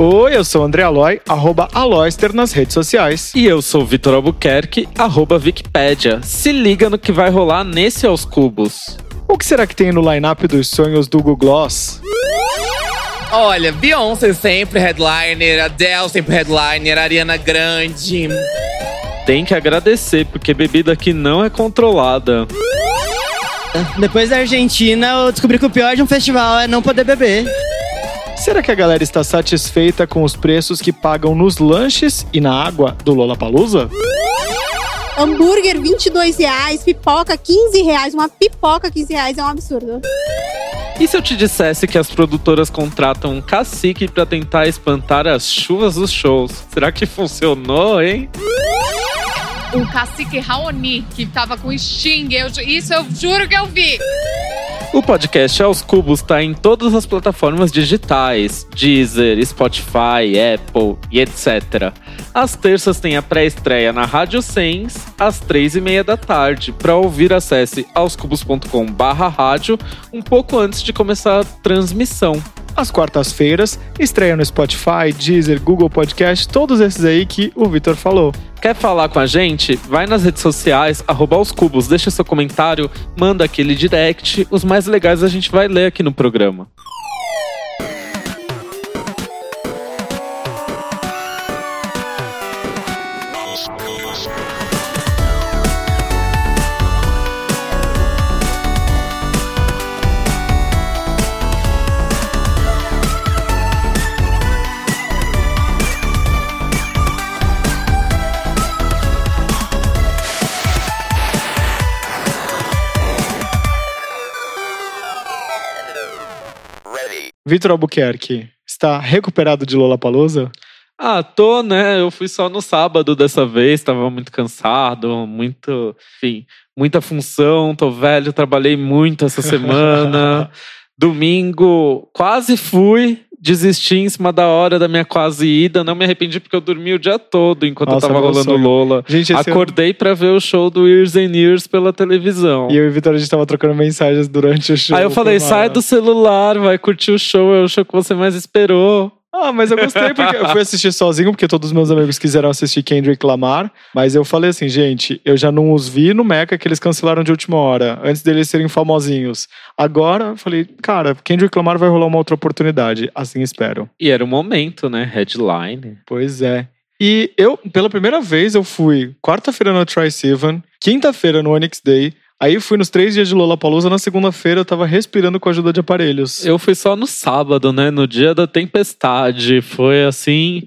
Oi, eu sou o André Aloy, arroba Aloyster nas redes sociais. E eu sou o Vitor Albuquerque, arroba Wikipédia. Se liga no que vai rolar nesse Aos Cubos. O que será que tem no line-up dos sonhos do Google Gloss? Olha, Beyoncé sempre headliner, Adele sempre headliner, Ariana Grande. Tem que agradecer, porque bebida aqui não é controlada. Depois da Argentina, eu descobri que o pior de um festival é não poder beber. Será que a galera está satisfeita com os preços que pagam nos lanches e na água do Lollapalooza? Hambúrguer, 22 reais. Pipoca, 15 reais. Uma pipoca, 15 reais. É um absurdo. E se eu te dissesse que as produtoras contratam um cacique para tentar espantar as chuvas dos shows? Será que funcionou, hein? O cacique Raoni, que tava com Sting. Eu, isso eu juro que eu vi. O podcast Aos Cubos está em todas as plataformas digitais: Deezer, Spotify, Apple e etc. Às terças tem a pré-estreia na Rádio Sens, às três e meia da tarde. Para ouvir, acesse aoscubos.com/rádio um pouco antes de começar a transmissão. Às quartas-feiras, estreia no Spotify, Deezer, Google Podcast, todos esses aí que o Vitor falou. Quer falar com a gente? Vai nas redes sociais, arroba os cubos, deixa seu comentário, manda aquele direct. Os mais legais a gente vai ler aqui no programa. Vitor Albuquerque, está recuperado de Lollapalooza? Ah, tô, né? Eu fui só no sábado dessa vez, tava muito cansado, muito, enfim, muita função, tô velho, trabalhei muito essa semana. Domingo, quase fui, desisti em cima da hora da minha quase ida. Não me arrependi porque eu dormi o dia todo enquanto Nossa, eu tava rolando sonho. Lola. Gente, esse Acordei pra ver o show do Years and Years pela televisão. E eu e Vitor, a gente tava trocando mensagens durante o show. Aí eu falei, sai do celular, vai curtir o show, é o show que você mais esperou. Ah, mas eu gostei porque eu fui assistir sozinho, porque todos os meus amigos quiseram assistir Kendrick Lamar. Mas eu falei assim, gente, eu já não os vi no Meca que eles cancelaram de última hora, antes deles serem famosinhos. Agora, eu falei, cara, Kendrick Lamar vai rolar uma outra oportunidade. Assim espero. E era o momento, né? Headline. Pois é. E eu, pela primeira vez, eu fui quarta-feira no Tri Seven, quinta-feira no Onyx Day. Aí fui nos três dias de Lollapalooza. Na segunda-feira eu tava respirando com a ajuda de aparelhos. Eu fui só no sábado, né? No dia da tempestade. Foi assim.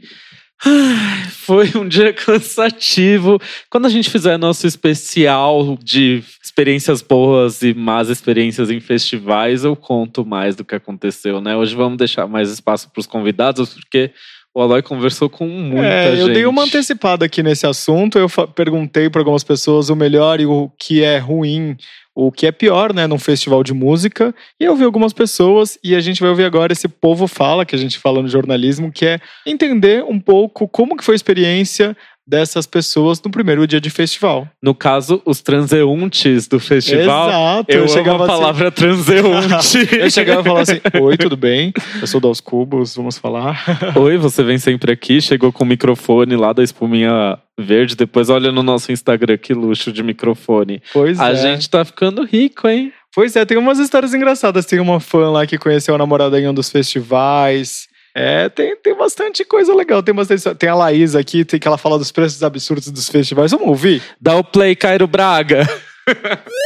Foi um dia cansativo. Quando a gente fizer nosso especial de experiências boas e más experiências em festivais, eu conto mais do que aconteceu, né? Hoje vamos deixar mais espaço para os convidados, porque o Aloy conversou com muita É, gente. eu dei uma antecipada aqui nesse assunto. Eu perguntei para algumas pessoas o melhor e o que é ruim, o que é pior, né, num festival de música. E eu vi algumas pessoas e a gente vai ouvir agora esse povo fala que a gente fala no jornalismo, que é entender um pouco como que foi a experiência dessas pessoas no primeiro dia de festival. No caso, os transeuntes do festival. Exato. Eu, eu chegava a assim- palavra transeunte. Eu chegava e falava assim: Oi, tudo bem? Eu sou dos Cubos, vamos falar. Oi, você vem sempre aqui, chegou com o microfone lá da espuminha verde, depois olha no nosso Instagram, que luxo de microfone. Pois A é. gente tá ficando rico, hein? Pois é, tem umas histórias engraçadas. Tem uma fã lá que conheceu a namorada em um dos festivais. É, tem, tem bastante coisa legal. Tem, bastante, tem a Laís aqui, tem que ela fala dos preços absurdos dos festivais. Vamos ouvir? Dá o play, Cairo Braga.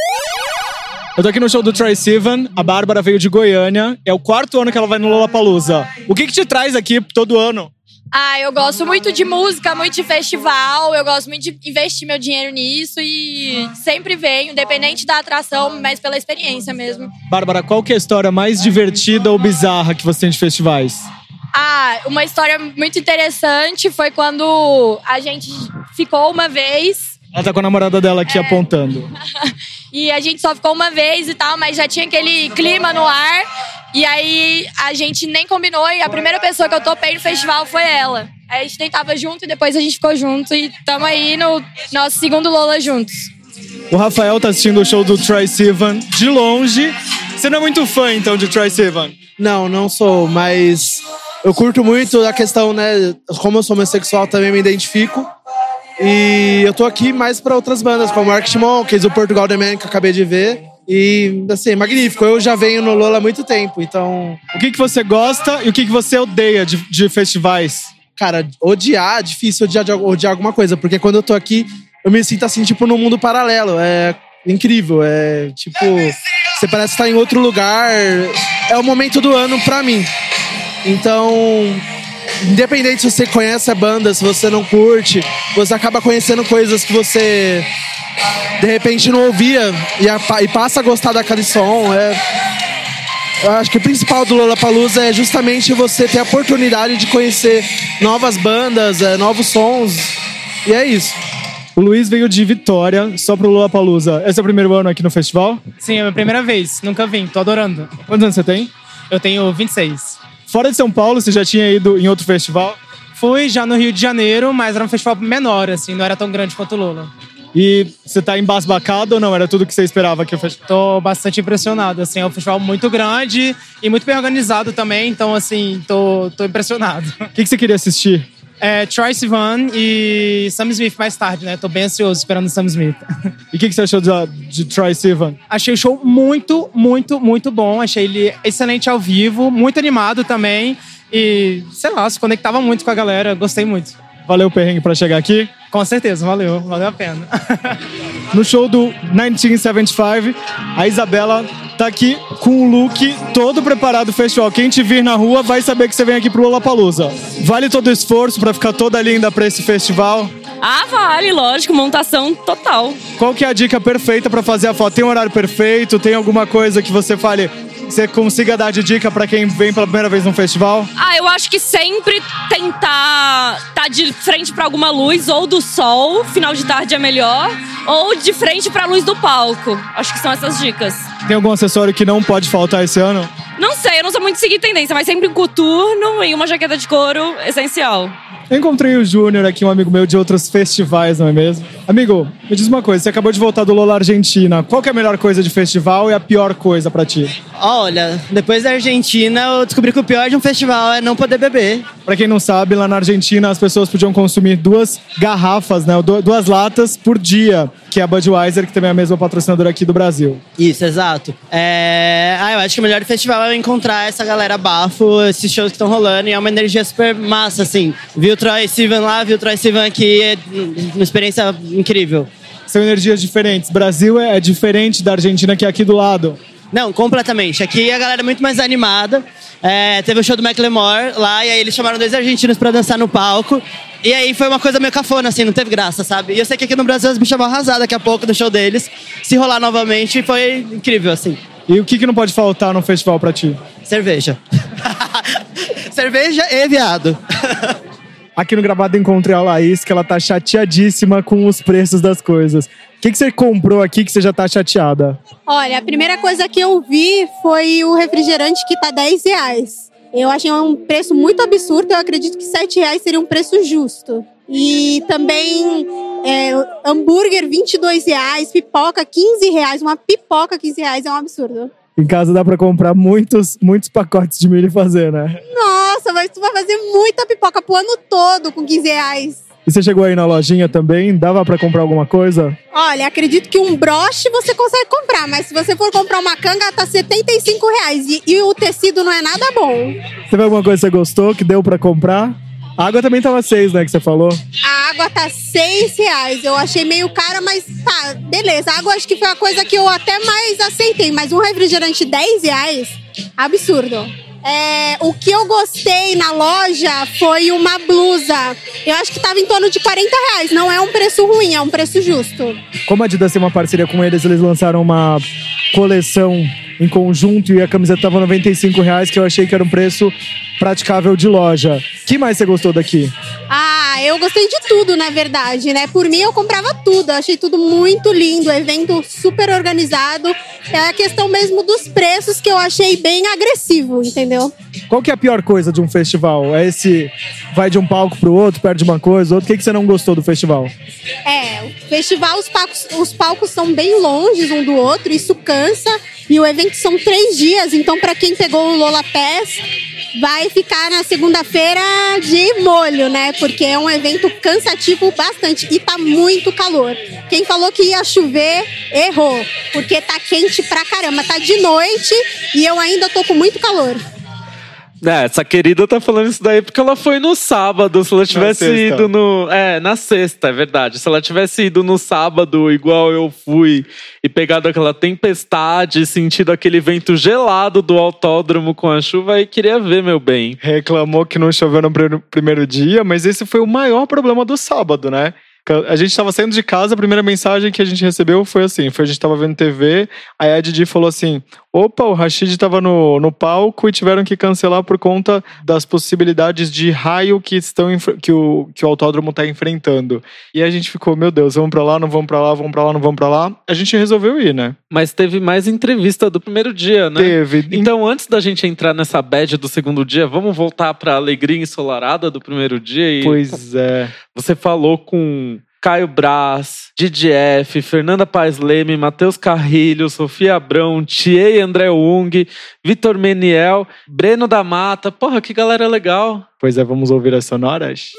Eu tô aqui no show do Troy Sivan, a Bárbara veio de Goiânia, é o quarto ano que ela vai no Lollapalooza. O que que te traz aqui todo ano? Ah, eu gosto muito de música, muito de festival, eu gosto muito de investir meu dinheiro nisso e sempre venho, independente da atração, mas pela experiência mesmo. Bárbara, qual que é a história mais divertida ou bizarra que você tem de festivais? Ah, uma história muito interessante foi quando a gente ficou uma vez Ela tá com a namorada dela aqui apontando. e a gente só ficou uma vez e tal, mas já tinha aquele clima no ar. E aí a gente nem combinou e a primeira pessoa que eu topei no festival foi ela. Aí a gente nem tava junto e depois a gente ficou junto e tamo aí no nosso segundo Lola juntos. O Rafael tá assistindo o show do Troy Sivan de longe. Você não é muito fã, então, de Troy Sivan? Não, não sou, mas eu curto muito a questão, né? Como eu sou homossexual, também me identifico. E eu tô aqui mais pra outras bandas, como Arctic Monkeys, o Portugal The Man, que eu acabei de ver. E, assim, magnífico. Eu já venho no Lola há muito tempo, então. O que, que você gosta e o que, que você odeia de, de festivais? Cara, odiar, difícil odiar, odiar alguma coisa, porque quando eu tô aqui, eu me sinto assim, tipo, num mundo paralelo. É incrível. É tipo. Você parece estar em outro lugar. É o momento do ano pra mim. Então, independente se você conhece a banda, se você não curte, você acaba conhecendo coisas que você de repente não ouvia e, a- e passa a gostar daquele som. É, eu acho que o principal do Lollapalooza é justamente você ter a oportunidade de conhecer novas bandas, é, novos sons. E é isso. O Luiz veio de Vitória só pro Lollapalooza. Esse é o primeiro ano aqui no festival? Sim, é a minha primeira vez. Nunca vim, tô adorando. Quantos anos você tem? Eu tenho 26. Fora de São Paulo, você já tinha ido em outro festival? Fui já no Rio de Janeiro, mas era um festival menor, assim, não era tão grande quanto o Lula. E você tá embasbacado ou não? Era tudo que você esperava que o festival? Tô bastante impressionado, assim, é um festival muito grande e muito bem organizado também, então, assim, tô, tô impressionado. O que, que você queria assistir? É Troy Sivan e Sam Smith mais tarde, né? Tô bem ansioso esperando o Sam Smith. E o que, que você achou de, de Troy Sivan? Achei o show muito, muito, muito bom. Achei ele excelente ao vivo, muito animado também. E, sei lá, se conectava muito com a galera. Gostei muito. Valeu o perrengue pra chegar aqui? Com certeza, valeu. Valeu a pena. No show do 1975, a Isabela tá aqui com o look todo preparado do festival. Quem te vir na rua vai saber que você vem aqui pro Lollapalooza. Vale todo o esforço pra ficar toda linda pra esse festival? Ah, vale, lógico, montação total. Qual que é a dica perfeita pra fazer a foto? Tem um horário perfeito? Tem alguma coisa que você fale, você consiga dar de dica pra quem vem pela primeira vez num festival? Ah, eu acho que sempre tentar estar de frente pra alguma luz, ou do sol, final de tarde é melhor, ou de frente pra luz do palco. Acho que são essas dicas. Tem algum acessório que não pode faltar esse ano? Não sei, eu não sou muito seguir tendência, mas sempre um coturno e uma jaqueta de couro essencial. Eu encontrei o Júnior aqui, um amigo meu de outros festivais, não é mesmo? Amigo, me diz uma coisa, você acabou de voltar do Lola Argentina. Qual que é a melhor coisa de festival e a pior coisa pra ti? Olha, depois da Argentina, eu descobri que o pior de um festival é não poder beber. Pra quem não sabe, lá na Argentina as pessoas podiam consumir duas garrafas, né, du- duas latas por dia, que é a Budweiser, que também é a mesma patrocinadora aqui do Brasil. Isso, exato. É... Ah, eu acho que o melhor do festival é eu encontrar essa galera bafo, esses shows que estão rolando, e é uma energia super massa, assim. Vi o Troy Sivan lá, vi o Troy Sivan aqui, é uma experiência incrível. São energias diferentes. Brasil é é diferente da Argentina, que é aqui do lado. Não, completamente. Aqui a galera é muito mais animada. É, teve o show do Macklemore lá, e aí eles chamaram dois argentinos pra dançar no palco. E aí foi uma coisa meio cafona, assim, não teve graça, sabe? E eu sei que aqui no Brasil as bichas vão arrasar daqui a pouco no show deles. Se rolar novamente, foi incrível, assim. E o que, que não pode faltar num festival pra ti? Cerveja. Cerveja e viado. Aqui no gravado encontrei a Laís, que ela tá chateadíssima com os preços das coisas. O que, que você comprou aqui que você já tá chateada? Olha, a primeira coisa que eu vi foi o refrigerante que tá 10 reais. Eu achei um preço muito absurdo, eu acredito que 7 reais seria um preço justo. E também é, hambúrguer 22 reais, pipoca 15 reais, uma pipoca 15 reais é um absurdo. Em casa dá pra comprar muitos, muitos pacotes de milho e fazer, né? Nossa, mas tu vai fazer muita pipoca pro ano todo com 15 reais. E você chegou aí na lojinha também? Dava pra comprar alguma coisa? Olha, acredito que um broche você consegue comprar, mas se você for comprar uma canga, tá 75 reais. E, e o tecido não é nada bom. Teve alguma coisa que você gostou que deu pra comprar? A água também tava seis, né, que você falou? A água tá 6 reais. Eu achei meio cara, mas tá, beleza. A água acho que foi a coisa que eu até mais aceitei. Mas um refrigerante 10 reais, absurdo. É, o que eu gostei na loja foi uma blusa. Eu acho que tava em torno de 40 reais. Não é um preço ruim, é um preço justo. Como a Adidas tem uma parceria com eles, eles lançaram uma coleção em conjunto e a camiseta tava 95 reais, que eu achei que era um preço praticável de loja. que mais você gostou daqui? Ah, eu gostei de tudo, na verdade, né? Por mim, eu comprava tudo. Eu achei tudo muito lindo, evento super organizado. É a questão mesmo dos preços que eu achei bem agressivo, entendeu? Qual que é a pior coisa de um festival? É esse vai de um palco pro outro, perde uma coisa, outro. O que, que você não gostou do festival? É, o festival, os palcos, os palcos são bem longes um do outro, isso cansa. E o evento são três dias, então para quem pegou o Lola Pass, vai ficar na segunda-feira de molho, né? Porque é um evento cansativo bastante e tá muito calor. Quem falou que ia chover, errou, porque tá quente pra caramba. Tá de noite e eu ainda tô com muito calor. É, essa querida tá falando isso daí porque ela foi no sábado. Se ela tivesse ido no. É, na sexta, é verdade. Se ela tivesse ido no sábado, igual eu fui, e pegado aquela tempestade, sentido aquele vento gelado do autódromo com a chuva, aí queria ver, meu bem. Reclamou que não choveu no pr- primeiro dia, mas esse foi o maior problema do sábado, né? A gente tava saindo de casa, a primeira mensagem que a gente recebeu foi assim: foi a gente tava vendo TV, aí a Didi falou assim: opa, o Rashid tava no, no palco e tiveram que cancelar por conta das possibilidades de raio que estão que o, que o autódromo tá enfrentando. E a gente ficou, meu Deus, vamos pra lá, não vamos pra lá, vamos pra lá, não vamos pra lá. A gente resolveu ir, né? Mas teve mais entrevista do primeiro dia, né? Teve. Então, antes da gente entrar nessa bad do segundo dia, vamos voltar pra alegria ensolarada do primeiro dia e. Pois é. Você falou com Caio Braz, DDF, Fernanda Paes Leme, Matheus Carrilho, Sofia Abrão, Thier André Ung, Vitor Meniel, Breno da Mata. Porra, que galera legal. Pois é, vamos ouvir as sonoras?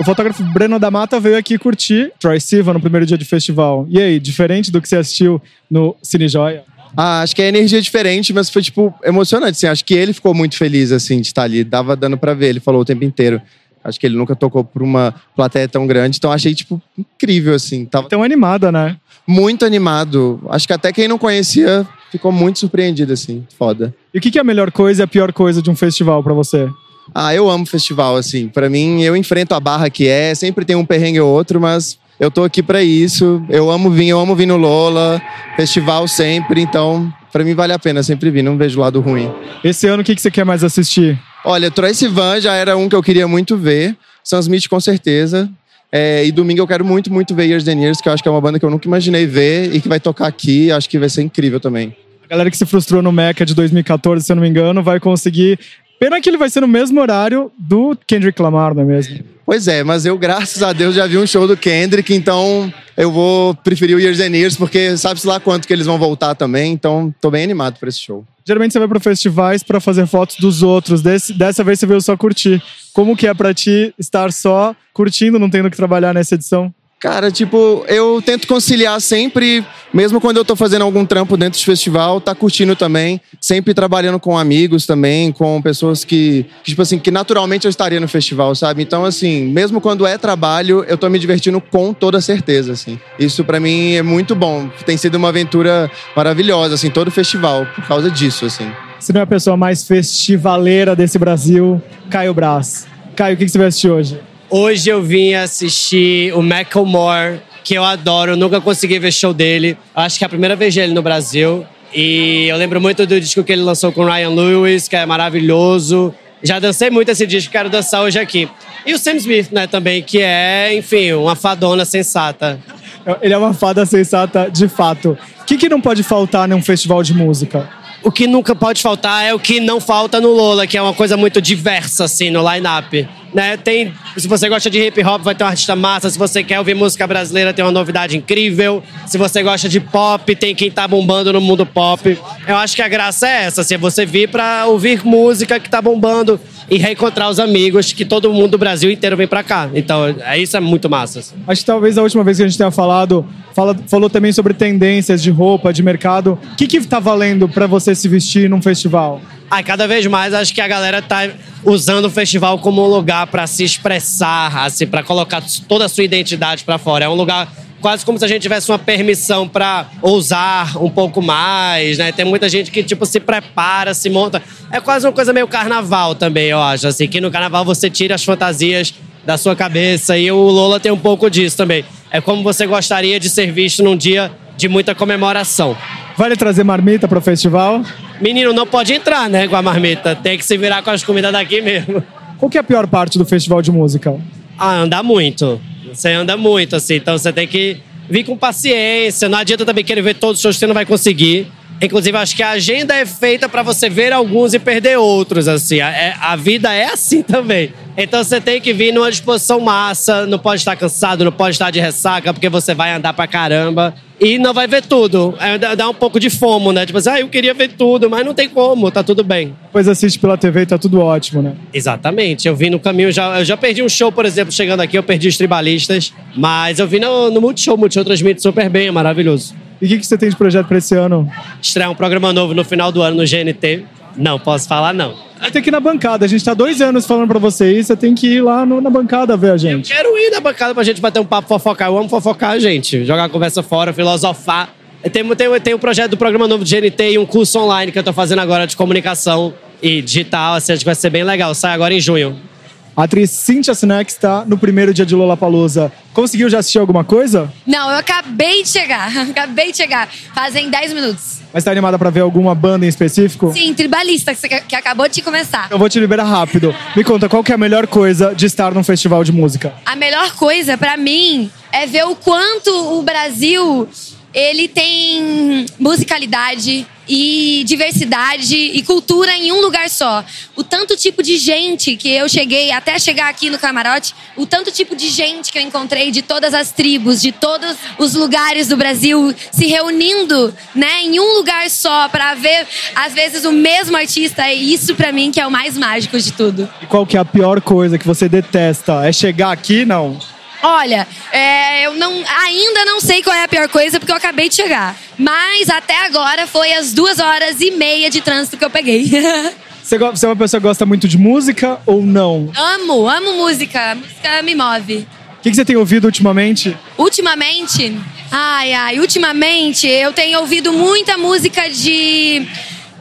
O fotógrafo Breno da Mata veio aqui curtir Troy Sivan no primeiro dia de festival. E aí, diferente do que você assistiu no Cine Joia? Ah, acho que a energia é diferente, mas foi, tipo, emocionante, assim. Acho que ele ficou muito feliz, assim, de estar ali. Dava dando pra ver, ele falou o tempo inteiro. Acho que ele nunca tocou por uma plateia tão grande, então achei, tipo, incrível, assim. Tava Tão animada, né? muito animado. Acho que até quem não conhecia ficou muito surpreendido, assim. Foda. E o que que é a melhor coisa e a pior coisa de um festival pra você? Ah, eu amo festival, assim. Pra mim, eu enfrento a barra que é, sempre tem um perrengue ou outro, mas eu tô aqui pra isso. Eu amo vir, eu amo vir no Lola, festival sempre, então pra mim vale a pena sempre vir, não vejo lado ruim. Esse ano, o que que você quer mais assistir? Olha, Troy Sivan já era um que eu queria muito ver, Sam Smith com certeza. É, e domingo eu quero muito, muito ver Years and Years, que eu acho que é uma banda que eu nunca imaginei ver e que vai tocar aqui, acho que vai ser incrível também. A galera que se frustrou no Mecha de 2014, se eu não me engano, vai conseguir. Pena que ele vai ser no mesmo horário do Kendrick Lamar, não é mesmo? Pois é, mas eu, graças a Deus, já vi um show do Kendrick, então eu vou preferir o Years and Years, porque sabe-se lá quanto que eles vão voltar também, então tô bem animado pra esse show. Geralmente você vai para festivais pra fazer fotos dos outros. Desse- dessa vez você veio só curtir. Como que é pra ti estar só curtindo, não tendo que trabalhar nessa edição? Cara, tipo, eu tento conciliar sempre, mesmo quando eu tô fazendo algum trampo dentro de festival, tá curtindo também, sempre trabalhando com amigos também, com pessoas que, que, tipo assim, que naturalmente eu estaria no festival, sabe? Então, assim, mesmo quando é trabalho, eu tô me divertindo com toda certeza, assim. Isso pra mim é muito bom. Tem sido uma aventura maravilhosa, assim, todo festival, por causa disso, assim. Você não é a pessoa mais festivaleira desse Brasil, Caio Braz. Caio, o que você vai assistir hoje? Hoje eu vim assistir o Macklemore, que eu adoro, nunca consegui ver show dele. Acho que é a primeira vez dele no Brasil. E eu lembro muito do disco que ele lançou com Ryan Lewis, que é maravilhoso. Já dancei muito esse disco, quero dançar hoje aqui. E o Sam Smith, né, também, que é, enfim, uma fadona sensata. Ele é uma fada sensata de fato. O que, que não pode faltar num festival de música? O que nunca pode faltar é o que não falta no Lola, que é uma coisa muito diversa, assim, no line-up. Né? Tem, se você gosta de hip hop, vai ter um artista massa. Se você quer ouvir música brasileira, tem uma novidade incrível. Se você gosta de pop, tem quem tá bombando no mundo pop. Eu acho que a graça é essa, assim, é você vir pra ouvir música que tá bombando e reencontrar os amigos, que todo mundo do Brasil inteiro vem pra cá. Então, é, isso é muito massa. assim. Acho que talvez a última vez que a gente tenha falado, fala- falou também sobre tendências de roupa, de mercado. O que que tá valendo pra você se vestir num festival? Ah, cada vez mais acho que a galera tá usando o festival como um lugar para se expressar, assim, para colocar toda a sua identidade para fora. É um lugar quase como se a gente tivesse uma permissão para ousar um pouco mais, né? Tem muita gente que tipo se prepara, se monta. É quase uma coisa meio carnaval também, eu acho, assim, que no carnaval você tira as fantasias da sua cabeça e o Lola tem um pouco disso também. É como você gostaria de ser visto num dia de muita comemoração. Vale trazer marmita pro festival? Menino não pode entrar, né, com a marmita. Tem que se virar com as comidas daqui mesmo. Qual que é a pior parte do festival de música? Ah, andar muito. Você anda muito, assim. Então você tem que vir com paciência. Não adianta também querer ver todos os shows você não vai conseguir. Inclusive, acho que a agenda é feita para você ver alguns e perder outros, assim. A, é- a vida é assim também. Então você tem que vir numa disposição massa, não pode estar cansado, não pode estar de ressaca, porque você vai andar pra caramba. E não vai ver tudo. É, dá, um pouco de fomo, né? Tipo assim, ah, eu queria ver tudo, mas não tem como, tá tudo bem. Depois assiste pela TV e tá tudo ótimo, né? Exatamente. Eu vi no caminho, já, eu já perdi um show, por exemplo, chegando aqui, eu perdi os tribalistas. Mas eu vi no, no Multishow, o Multishow transmite super bem, é maravilhoso. E o que, que você tem de projeto pra esse ano? Estrear um programa novo no final do ano no GNT. Não, posso falar não. Tem que ir na bancada. A gente tá dois anos falando pra você isso. Você tem que ir lá no- na bancada ver a gente. Quero ir na bancada pra gente bater um papo, fofocar. Eu amo fofocar, gente. Jogar a conversa fora, filosofar. Tem, tem, tem um projeto do programa novo do GNT e um curso online que eu tô fazendo agora de comunicação e digital. Assim, acho que vai ser bem legal. Sai agora em junho. A atriz Cynthia Snack está no primeiro dia de Lollapalooza. Conseguiu já assistir alguma coisa? Não, eu acabei de chegar. Acabei de chegar. Fazem 10 minutos. Mas tá animada pra ver alguma banda em específico? Sim, tribalista, que, você- que acabou de começar. Eu vou te liberar rápido. Me conta, qual que é a melhor coisa de estar num festival de música? A melhor coisa pra mim é ver o quanto o Brasil ele tem musicalidade e diversidade e cultura em um lugar só. O tanto tipo de gente que eu cheguei até chegar aqui no camarote, o tanto tipo de gente que eu encontrei de todas as tribos, de todos os lugares do Brasil se reunindo, né, em um lugar só pra ver às vezes o mesmo artista, é isso pra mim que é o mais mágico de tudo. E qual que é a pior coisa que você detesta? É chegar aqui? Não. Olha, é, eu não, ainda não sei qual é a pior coisa porque eu acabei de chegar. Mas até agora foi as duas horas e meia de trânsito que eu peguei. Você, é uma pessoa que gosta muito de música ou não? amo, amo música. Música me move. O que, que você tem ouvido ultimamente? Ultimamente, ai, ai, ultimamente eu tenho ouvido muita música de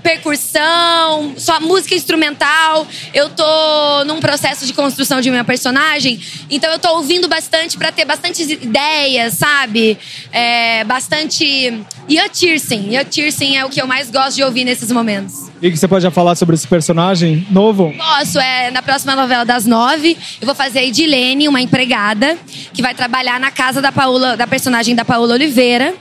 percussão, só música instrumental. Eu tô num processo de construção de minha personagem, então eu tô ouvindo bastante pra ter bastante ideias, sabe? É, bastante. Ian Tirsen. Ian Tirsen é o que eu mais gosto de ouvir nesses momentos. E que você pode já falar sobre esse personagem novo? Posso, é na próxima novela das nove, eu vou fazer a Edilene, uma empregada, que vai trabalhar na casa da Paola, da personagem da Paola Oliveira.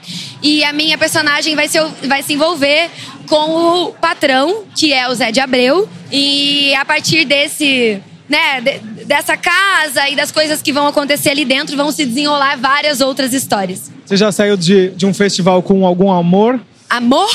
E a minha personagem vai se, vai se envolver com o patrão, que é o Zé de Abreu. E a partir desse. Né, de- dessa casa e das coisas que vão acontecer ali dentro, vão se desenrolar várias outras histórias. Você já saiu de, de um festival com algum amor? Amor?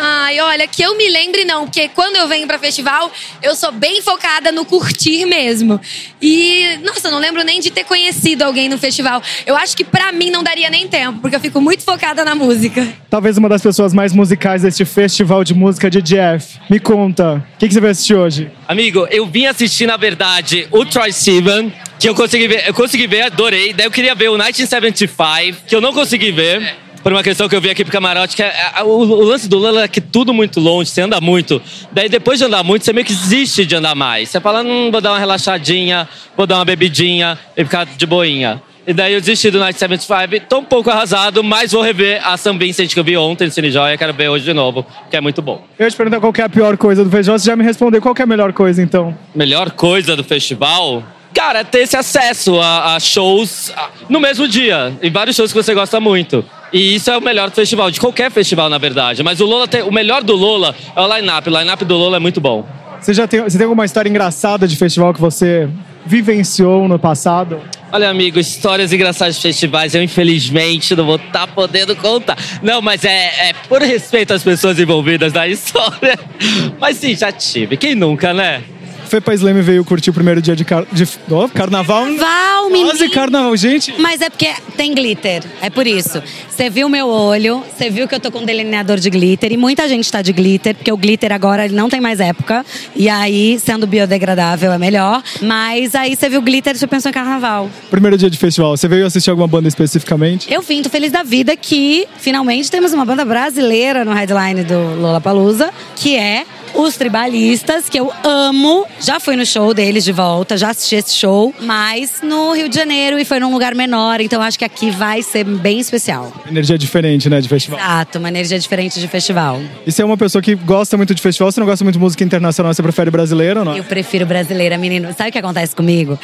Ai, olha, que eu me lembre não, porque quando eu venho pra festival, eu sou bem focada no curtir mesmo. E, nossa, eu não lembro nem de ter conhecido alguém no festival. Eu acho que pra mim não daria nem tempo, porque eu fico muito focada na música. Talvez uma das pessoas mais musicais deste festival de música de Jeff. Me conta, o que, que você vai assistir hoje? Amigo, eu vim assistir, na verdade, o Troy Sivan, que eu consegui ver, eu consegui ver, adorei. Daí eu queria ver o 1975, que eu não consegui ver. Por uma questão que eu vi aqui pro camarote, que é, é, o, o lance do Lula é que tudo muito longe, você anda muito. Daí depois de andar muito, você meio que desiste de andar mais. Você fala, hum, vou dar uma relaxadinha, vou dar uma bebidinha e ficar de boinha. E daí eu desisti do Night 75, tô um pouco arrasado, mas vou rever a Sam Vincent que eu vi ontem no Cine Joia, quero ver hoje de novo, que é muito bom. Eu te perguntar qual que é a pior coisa do festival, você já me respondeu. Qual que é a melhor coisa, então? Melhor coisa do festival? Cara, é ter esse acesso a, a shows no mesmo dia, em vários shows que você gosta muito. E isso é o melhor do festival, de qualquer festival, na verdade. Mas o Lola tem, o melhor do Lola é o line-up. O line-up do Lola é muito bom. Você já tem, você tem alguma história engraçada de festival que você vivenciou no passado? Olha, amigo, histórias engraçadas de festivais, eu infelizmente não vou estar podendo contar. Não, mas é, é por respeito às pessoas envolvidas na história. Mas sim, já tive. Quem nunca, né? Fepa Slam veio curtir o primeiro dia de, car de oh, carnaval. Carnaval, Quase carnaval, gente. Mas é porque tem glitter, é por isso. Você viu meu olho, você viu que eu tô com um delineador de glitter e muita gente tá de glitter, porque o glitter agora ele não tem mais época. E aí, sendo biodegradável, é melhor. Mas aí você viu glitter e você pensou em carnaval. Primeiro dia de festival, você veio assistir alguma banda especificamente? Eu vim, tô feliz da vida que finalmente temos uma banda brasileira no headline do Lollapalooza, que é os Tribalistas, que eu amo. Já fui no show deles de volta, já assisti esse show, mas no Rio de Janeiro e foi num lugar menor, então acho que aqui vai ser bem especial. Energia diferente, né, de festival. Exato, uma energia diferente de festival. E você é uma pessoa que gosta muito de festival, você não gosta muito de música internacional, você prefere brasileira ou não? Eu prefiro brasileira, menino. Sabe o que acontece comigo?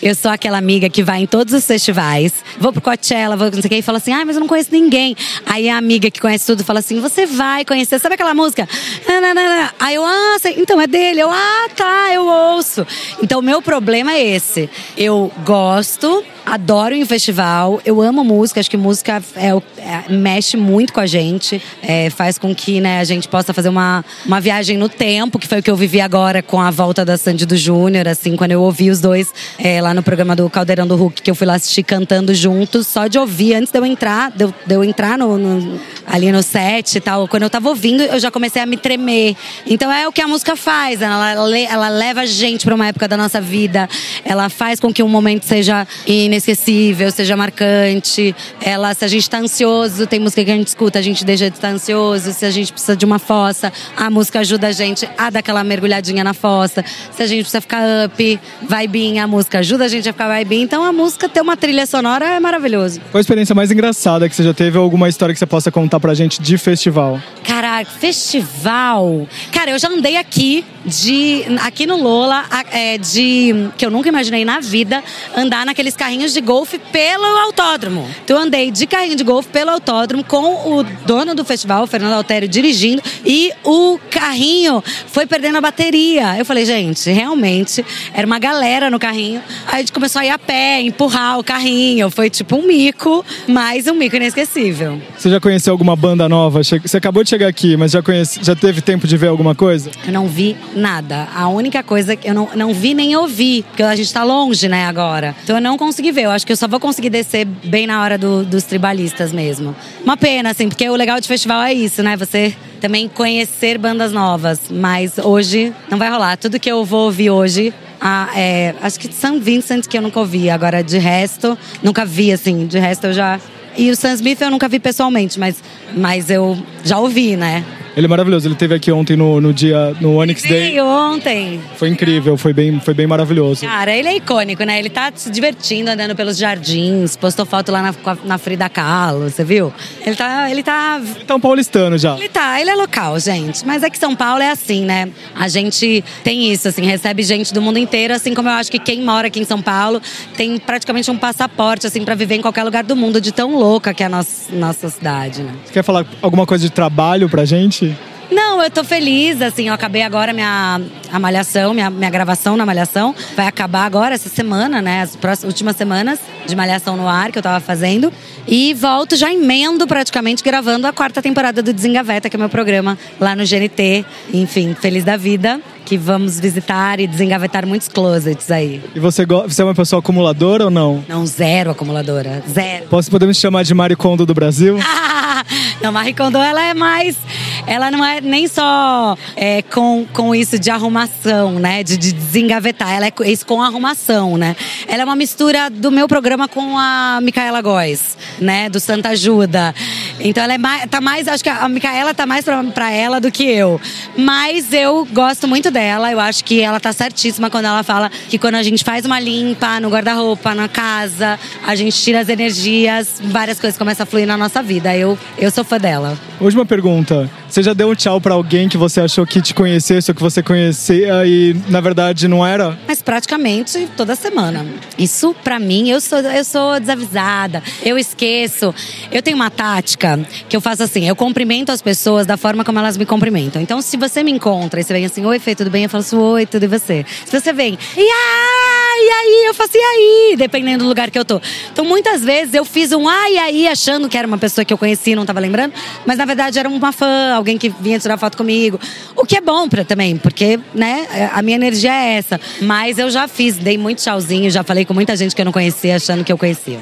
Eu sou aquela amiga que vai em todos os festivais, vou pro Coachella, vou não sei o que, e fala assim, ah, mas eu não conheço ninguém. Aí a amiga que conhece tudo fala assim, você vai conhecer, sabe aquela música? Aí eu, ah, sei- então é dele. Eu, ah, tá, eu ouço. Então meu problema é esse. Eu gosto, adoro em festival, eu amo música, acho que música é, é- mexe muito com a gente, é, faz com que né, a gente possa fazer uma, uma viagem no tempo, que foi o que eu vivi agora com a volta da Sandy do Júnior, assim, quando eu ouvi os dois é, lá no programa do Caldeirão do Hulk, que eu fui lá assistir cantando juntos, só de ouvir, antes de eu entrar, de eu, de eu entrar no, no- ali no set e tal, quando eu tava ouvindo, eu já comecei a me tremer. Então é o que a música faz, ela, ela leva a gente pra uma época da nossa vida, ela faz com que um momento seja inesquecível, seja marcante. Ela, se a gente tá ansioso, tem música que a gente escuta, a gente deixa de estar ansioso. Se a gente precisa de uma fossa, a música ajuda a gente a dar aquela mergulhadinha na fossa. Se a gente precisa ficar up, vibinha, a música ajuda a gente a ficar vibinha. Então a música ter uma trilha sonora é maravilhoso. Qual a experiência mais engraçada que você já teve ou alguma história que você possa contar pra gente de festival? Caraca, festival. Cara, eu já andei aqui de. Aqui no Lola, é, de. Que eu nunca imaginei na vida andar naqueles carrinhos de golfe pelo autódromo. Então eu andei de carrinho de golfe pelo autódromo com o dono do festival, o Fernando Altério, dirigindo, e o carrinho foi perdendo a bateria. Eu falei, gente, realmente, era uma galera no carrinho. Aí a gente começou a ir a pé, empurrar o carrinho. Foi tipo um mico, mas um mico inesquecível. Você já conheceu alguma banda nova? Você acabou de chegar aqui, mas já, conhece... já teve tempo de ver alguma coisa? Eu não vi nada. A única coisa que eu não, não vi nem ouvi, porque a gente tá longe, né, agora. Então eu não consegui ver. Eu acho que eu só vou conseguir descer bem na hora do- dos tribalistas mesmo. Uma pena, assim, porque o legal de festival é isso, né? Você também conhecer bandas novas. Mas hoje não vai rolar. Tudo que eu vou ouvir hoje. ah, é, acho que São Vincent que eu nunca ouvi. Agora, de resto, nunca vi, assim. De resto, eu já. E o Sam Smith eu nunca vi pessoalmente, mas, mas eu já ouvi, né? Ele é maravilhoso. Ele esteve aqui ontem no, no dia, no Onyx Day. Ontem. Foi incrível, foi bem, foi bem maravilhoso. Cara, ele é icônico, né? Ele tá se divertindo, andando pelos jardins, postou foto lá na, na Frida Kahlo, você viu? Ele tá, ele tá... Ele tá um paulistano já. Ele tá, ele é local, gente. Mas é que São Paulo é assim, né? A gente tem isso, assim, recebe gente do mundo inteiro, assim como eu acho que quem mora aqui em São Paulo tem praticamente um passaporte, assim, pra viver em qualquer lugar do mundo, de tão louca que é a nossa, nossa cidade, né? Você quer falar alguma coisa de trabalho pra gente? Não, eu tô feliz, assim, eu acabei agora minha a malhação, minha, minha gravação na malhação. Vai acabar agora essa semana, né? As próximas, últimas semanas de malhação no ar que eu tava fazendo. E volto, já emendo praticamente gravando a quarta temporada do Desengaveta, que é meu programa lá no GNT. Enfim, feliz da vida. Que vamos visitar e desengavetar muitos closets aí. E você, você é uma pessoa acumuladora ou não? Não, zero acumuladora. Zero. Posso, podemos chamar de Maricondo do Brasil? não, Marie Kondo, ela é mais. Ela não é nem só é, com, com isso de arrumação, né? De, de desengavetar. Ela é isso com arrumação, né? Ela é uma mistura do meu programa com a Micaela Góes, né? Do Santa Ajuda. Então ela é mais, tá mais. Acho que a Micaela tá mais pra, pra ela do que eu. Mas eu gosto muito dela. Eu acho que ela tá certíssima quando ela fala que quando a gente faz uma limpa no guarda-roupa, na casa, a gente tira as energias, várias coisas começam a fluir na nossa vida. Eu, eu sou fã dela. Última pergunta. Você já deu um tchau pra alguém que você achou que te conhecesse ou que você conhecia e na verdade não era? Mas praticamente toda semana. Isso pra mim, eu sou, eu sou desavisada, eu esqueço. Eu tenho uma tática que eu faço assim: eu cumprimento as pessoas da forma como elas me cumprimentam. Então, se você me encontra e você vem assim, oi, Fê, tudo bem? Eu falo assim, oi, tudo e você? Se você vem, e aí, e aí, eu faço e aí, dependendo do lugar que eu tô. Então, muitas vezes eu fiz um ai, e aí, achando que era uma pessoa que eu conhecia e não tava lembrando, mas na verdade era uma fã, alguém que vinha tirar foto comigo. O que é bom pra, também, porque, né, a minha energia é essa. Mas eu já fiz, dei muito tchauzinho, já falei com muita gente que eu não conhecia, achando que eu conhecia.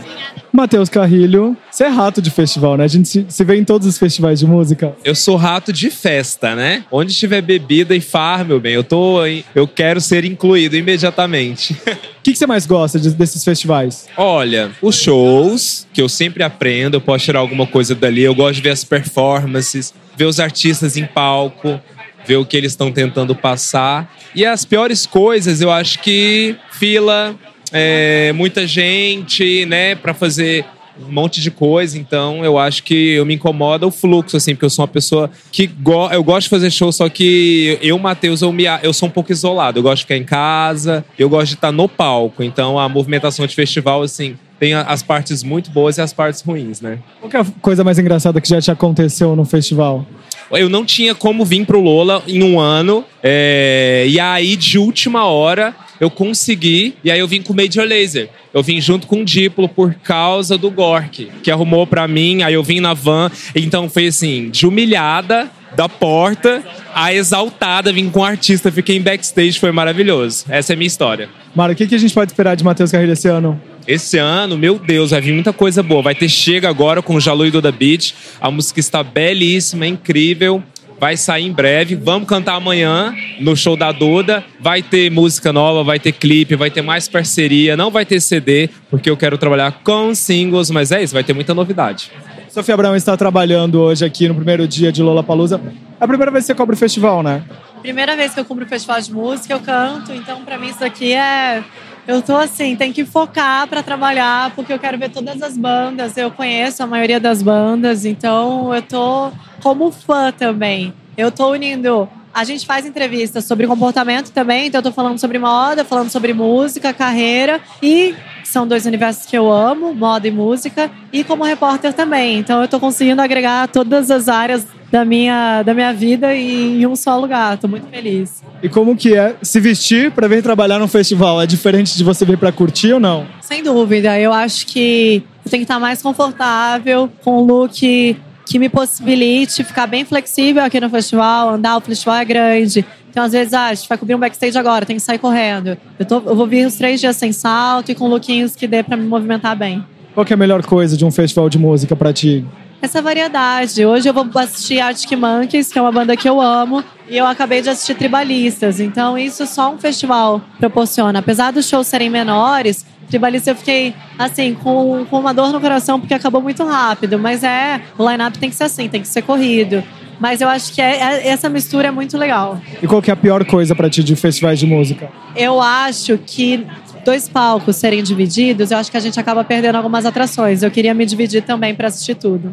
Matheus Carrilho, você é rato de festival, né? A gente se, se vê em todos os festivais de música. Eu sou rato de festa, né? Onde tiver bebida e farra, meu bem, eu tô eu quero ser incluído imediatamente. O que, que você mais gosta de- desses festivais? Olha, os shows, que eu sempre aprendo, eu posso tirar alguma coisa dali. Eu gosto de ver as performances, ver os artistas em palco, ver o que eles estão tentando passar. E as piores coisas, eu acho que fila, é, muita gente, né, para fazer um monte de coisa, então eu acho que eu me incomoda o fluxo, assim, porque eu sou uma pessoa que go eu gosto de fazer show, só que eu, Matheus, eu, me, eu sou um pouco isolado. Eu gosto de ficar em casa, eu gosto de estar no palco. Então a movimentação de festival, assim, tem as partes muito boas e as partes ruins, né? Qual é a coisa mais engraçada que já te aconteceu no festival? Eu não tinha como vir pro Lola em um ano. é, e aí, de última hora, eu consegui, e aí eu vim com o Major Laser. Eu vim junto com o Diplo por causa do Gork, que arrumou pra mim, aí eu vim na van, então foi assim, de humilhada da porta a exaltada, vim com o artista, fiquei em backstage, foi maravilhoso. Essa é a minha história. Mara, o que, que a gente pode esperar de Matheus Carreira esse ano? Esse ano, meu Deus, vai vir muita coisa boa. Vai ter Chega agora com o Jalu e Duda Beach. A música está belíssima, é incrível. Vai sair em breve. Vamos cantar amanhã no show da Duda. Vai ter música nova, vai ter clipe, vai ter mais parceria. Não vai ter CD, porque eu quero trabalhar com singles, mas é isso, vai ter muita novidade. Sofia Abrão está trabalhando hoje aqui no primeiro dia de Lollapalooza. É a primeira vez que você cobre o festival, né? Primeira vez que eu cumpro o festival de música, eu canto, então pra mim isso aqui é. Eu tô assim, tem que focar pra trabalhar, porque eu quero ver todas as bandas. Eu conheço a maioria das bandas, então eu tô como fã também. Eu tô unindo. A gente faz entrevistas sobre comportamento também, então eu tô falando sobre moda, falando sobre música, carreira e são dois universos que eu amo, moda e música, e como repórter também. Então eu tô conseguindo agregar todas as áreas da minha, da minha vida em um só lugar. Tô muito feliz. E como que é se vestir para vir trabalhar num festival? É diferente de você vir para curtir ou não? Sem dúvida. Eu acho que eu tenho que estar mais confortável com um look que me possibilite ficar bem flexível aqui no festival, andar, o festival é grande. Então, às vezes, ah, a gente vai cobrir um backstage agora, tem que sair correndo. Eu, tô, eu vou vir os três dias sem salto e com lookinhos que dê para me movimentar bem. Qual é a melhor coisa de um festival de música para ti? essa variedade. Hoje eu vou assistir Arctic Monkeys, que é uma banda que eu amo, e eu acabei de assistir Tribalistas. Então isso só um festival proporciona. Apesar dos shows serem menores, Tribalista eu fiquei assim com, com uma dor no coração porque acabou muito rápido. Mas é, o line-up tem que ser assim, tem que ser corrido. Mas eu acho que é, é, essa mistura é muito legal. E qual que é a pior coisa para ti de festivais de música? Eu acho que dois palcos serem divididos, eu acho que a gente acaba perdendo algumas atrações. Eu queria me dividir também para assistir tudo.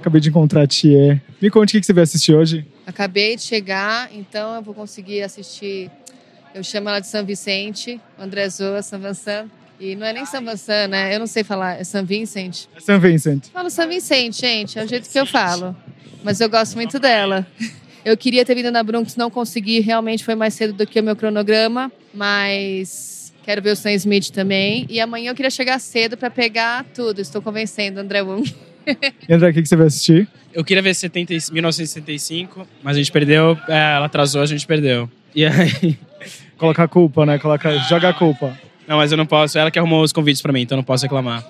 Acabei de encontrar a Tia. Me conte o que você vai assistir hoje. Acabei de chegar, então eu vou conseguir assistir. Eu chamo ela de São Vicente, André Zoa, São Vincent. E não é nem São Vincent, né? Eu não sei falar, é São Vincent. É São Vincent. Falo São Vicente, gente, é o jeito que eu falo. Mas eu gosto muito dela. Eu queria ter vindo na Bronx, não consegui, realmente foi mais cedo do que o meu cronograma, mas quero ver o Sam Smith também. E amanhã eu queria chegar cedo para pegar tudo. Estou convencendo André Wung. E André, o que você vai assistir? Eu queria ver 70, 1975, mas a gente perdeu, é, ela atrasou, a gente perdeu. E aí. Colocar a culpa, né? Coloca, joga a culpa. Não, mas eu não posso. Ela que arrumou os convites pra mim, então eu não posso reclamar.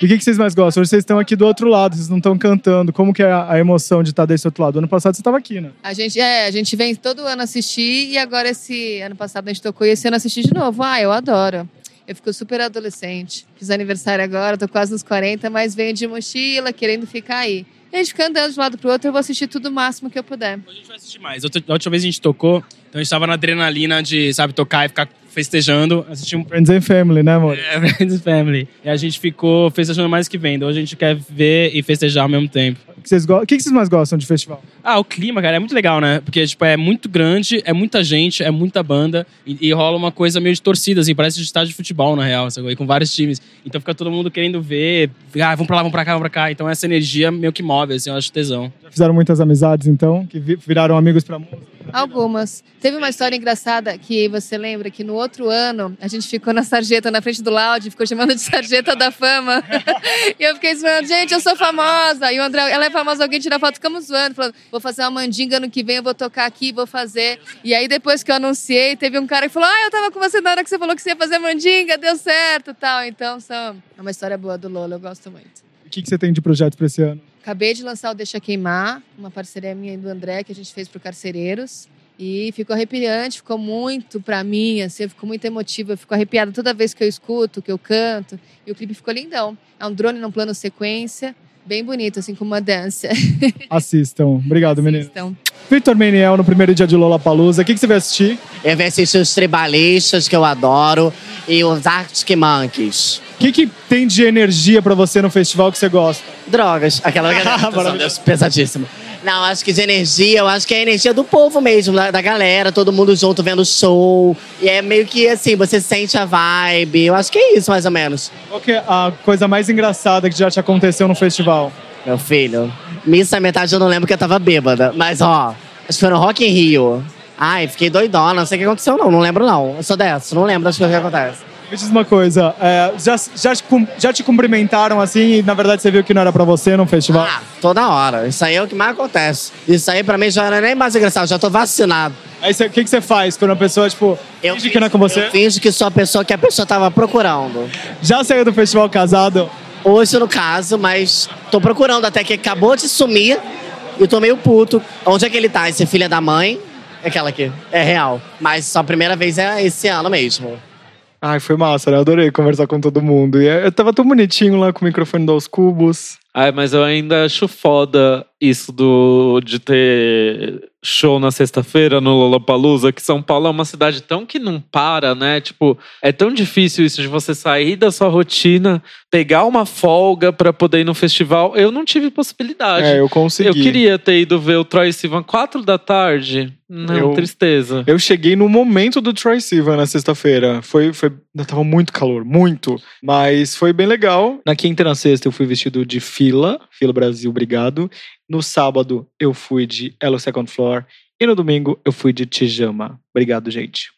E o que, que vocês mais gostam? Hoje vocês estão aqui do outro lado, vocês não estão cantando. Como que é a, emoção de estar desse outro lado? Ano passado você estava aqui, né? A gente, é, a gente vem todo ano assistir e agora esse ano passado a gente tocou e esse ano assisti de novo. Ah, eu adoro. Eu fico super adolescente. Fiz aniversário agora, tô quase nos 40, mas venho de mochila, querendo ficar aí. E a gente fica andando de um lado pro outro, eu vou assistir tudo o máximo que eu puder. A gente vai assistir mais. Outra, a última vez a gente tocou, então a gente tava na adrenalina de, sabe, tocar e ficar festejando. Assistir um... Friends and Family, né, amor? É, Friends and Family. E a gente ficou festejando mais que vendo. Hoje a gente quer ver e festejar ao mesmo tempo. O que, vocês go... o que vocês mais gostam de festival? Ah, o clima, cara, é muito legal, né? Porque, tipo, é muito grande, é muita gente, é muita banda e, e rola uma coisa meio de torcida, assim, parece de estádio de futebol, na real, sabe? com vários times. Então fica todo mundo querendo ver, ah, vamos pra lá, vamos pra cá, vamos pra cá. Então essa energia meio que move, assim, eu acho tesão. Já fizeram muitas amizades, então, que viraram amigos pra música? Algumas. Teve uma história engraçada que você lembra que no outro ano a gente ficou na sarjeta, na frente do Loud, ficou chamando de sarjeta da fama. e eu fiquei zoando, gente, eu sou famosa. E o André, ela é famosa, alguém tira foto, ficamos zoando, falando, vou fazer uma mandinga ano que vem, eu vou tocar aqui, vou fazer. E aí depois que eu anunciei, teve um cara que falou, ah, eu tava com você na hora que você falou que você ia fazer mandinga, deu certo tal. Então são... é uma história boa do Lola, eu gosto muito. O que, que você tem de projeto pra esse ano? Acabei de lançar o Deixa Queimar, uma parceria minha e do André que a gente fez pro Carcereiros. E ficou arrepiante, ficou muito pra mim, assim, ficou muito emotivo. Eu fico arrepiada toda vez que eu escuto, que eu canto. E o clipe ficou lindão. É um drone num plano sequência, bem bonito, assim, com uma dança. Assistam. Obrigado, menino. Assistam. Victor Meniel, no primeiro dia de Lollapalooza. O que, que você vai assistir? Eu vou assistir os tribalistas, que eu adoro, e os Arctic Monkeys. O que, que tem de energia pra você no festival que você gosta? Drogas. Aquela... Pesadíssimo. Não, acho que de energia, eu acho que é a energia do povo mesmo, da, da galera, todo mundo junto vendo o show. E é meio que assim, você sente a vibe. Eu acho que é isso, mais ou menos. Qual que é a coisa mais engraçada que já te aconteceu no festival? Meu filho, missa metade eu não lembro que eu tava bêbada. Mas ó, acho que foi no Rock in Rio. Ai, fiquei doidona, não sei o que aconteceu, não. Não lembro, não. Eu sou dessa, não lembro das coisas que acontecem. Me diz uma coisa, é, já, já, já te cumprimentaram assim e na verdade você viu que não era pra você num festival? Ah, toda hora. Isso aí é o que mais acontece. Isso aí pra mim já não é nem mais engraçado, já tô vacinado. Aí o que, que você faz quando a pessoa, tipo, finge que não é com você? Eu finge que sou a pessoa que a pessoa tava procurando. Já saiu do festival casado? Hoje, no caso, mas tô procurando até que acabou de sumir e tô meio puto. Onde é que ele tá? Esse filho da mãe? É aquela aqui. É real. Mas só a primeira vez é esse ano mesmo. Ai, foi massa, né? Adorei conversar com todo mundo. E eu tava tão bonitinho lá com o microfone dos cubos. Ai, mas eu ainda acho foda isso do, de ter show na sexta-feira no Lollapalooza, que São Paulo é uma cidade tão que não para, né? Tipo, é tão difícil isso de você sair da sua rotina, pegar uma folga pra poder ir no festival. Eu não tive possibilidade. É, eu consegui. Eu queria ter ido ver o Troy Sivan quatro da tarde. Não, Eu- tristeza. Eu cheguei no momento do Troy Sivan na sexta-feira. Foi, foi, tava muito calor, muito. Mas foi bem legal. Na quinta e na sexta eu fui vestido de fila, fila Brasil, obrigado. No sábado eu fui de Hello Second Floor. E no domingo eu fui de Tijama. Obrigado, gente.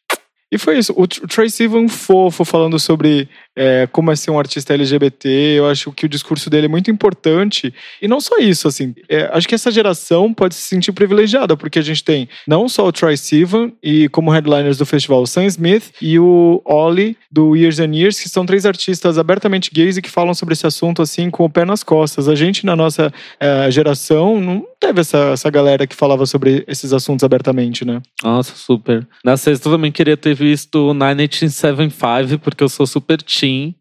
E foi isso. O, Tr- o Troy Sivan fofo falando sobre é, como é ser um artista LGBT. Eu acho que o discurso dele é muito importante. E não só isso, assim. é, acho que essa geração pode se sentir privilegiada, porque a gente tem não só o Troy Sivan e como headliners do festival o Sam Smith e o Ollie do Years and Years, que são três artistas abertamente gays e que falam sobre esse assunto assim com o pé nas costas. A gente, na nossa é, geração, não teve essa, essa galera que falava sobre esses assuntos abertamente, né? Nossa, super. Na sexta eu também queria ter visto o 975, porque eu sou super teen,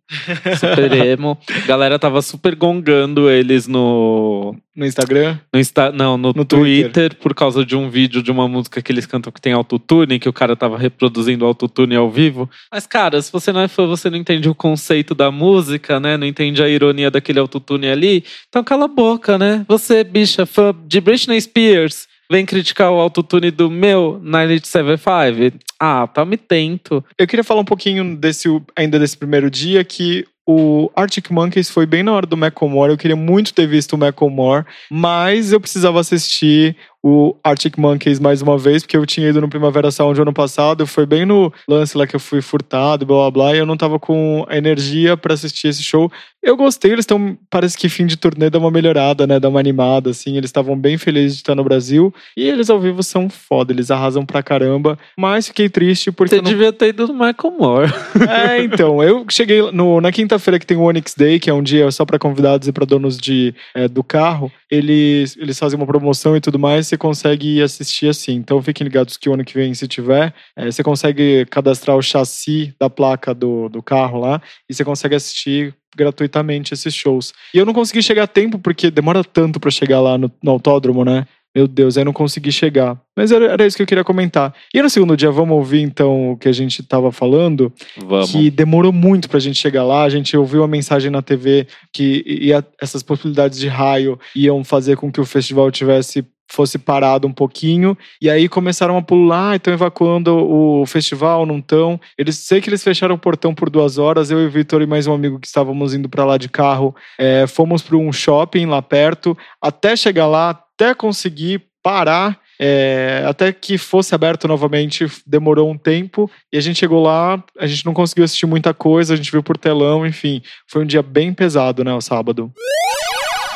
super emo. A galera tava super gongando eles no. No Instagram? No Insta, não, no, No Twitter, Twitter. por causa de um vídeo de uma música que eles cantam que tem autotune, que o cara tava reproduzindo autotune ao vivo. Mas, cara, se você não é fã, você não entende o conceito da música, né? Não entende a ironia daquele autotune ali. Então cala a boca, né? Você, bicha, fã de Britney Spears. Vem criticar o autotune do meu 975. Ah, tá me tento. Eu queria falar um pouquinho desse ainda desse primeiro dia que o Arctic Monkeys foi bem na hora do Macklemore. Eu queria muito ter visto o Macklemore, mas eu precisava assistir o Arctic Monkeys mais uma vez, porque eu tinha ido no Primavera Sound ano passado. Foi bem no lance lá que eu fui furtado, blá blá blá, e eu não tava com a energia pra assistir esse show. Eu gostei, eles estão. Parece que fim de turnê dá uma melhorada, né? Dá uma animada, assim. Eles estavam bem felizes de estar no Brasil. E eles ao vivo são foda, eles arrasam pra caramba. Mas fiquei triste porque. Você não... devia ter ido no Michael Moore. É, então, eu cheguei no, na quinta-feira que tem o Onyx Day, que é um dia só para convidados e para donos de, é, do carro, eles, eles fazem uma promoção e tudo mais, você consegue ir assistir assim. Então fiquem ligados que o ano que vem, se tiver, é, você consegue cadastrar o chassi da placa do, do carro lá e você consegue assistir gratuitamente esses shows. E eu não consegui chegar a tempo porque demora tanto para chegar lá no, no autódromo, né? Meu Deus, aí não consegui chegar. Mas era, era isso que eu queria comentar. E no segundo dia, vamos ouvir então o que a gente tava falando? Vamos. Que demorou muito pra gente chegar lá. A gente ouviu uma mensagem na TV que ia, essas possibilidades de raio iam fazer com que o festival tivesse fosse parado um pouquinho e aí começaram a pular, estão evacuando o festival, não estão. Eles sei que eles fecharam o portão por duas horas. Eu e o Vitor e mais um amigo que estávamos indo para lá de carro, é, fomos para um shopping lá perto, até chegar lá, até conseguir parar. é, até que fosse aberto novamente, demorou um tempo e a gente chegou lá. A gente não conseguiu assistir muita coisa, a gente viu por telão, enfim, foi um dia bem pesado, né? O sábado.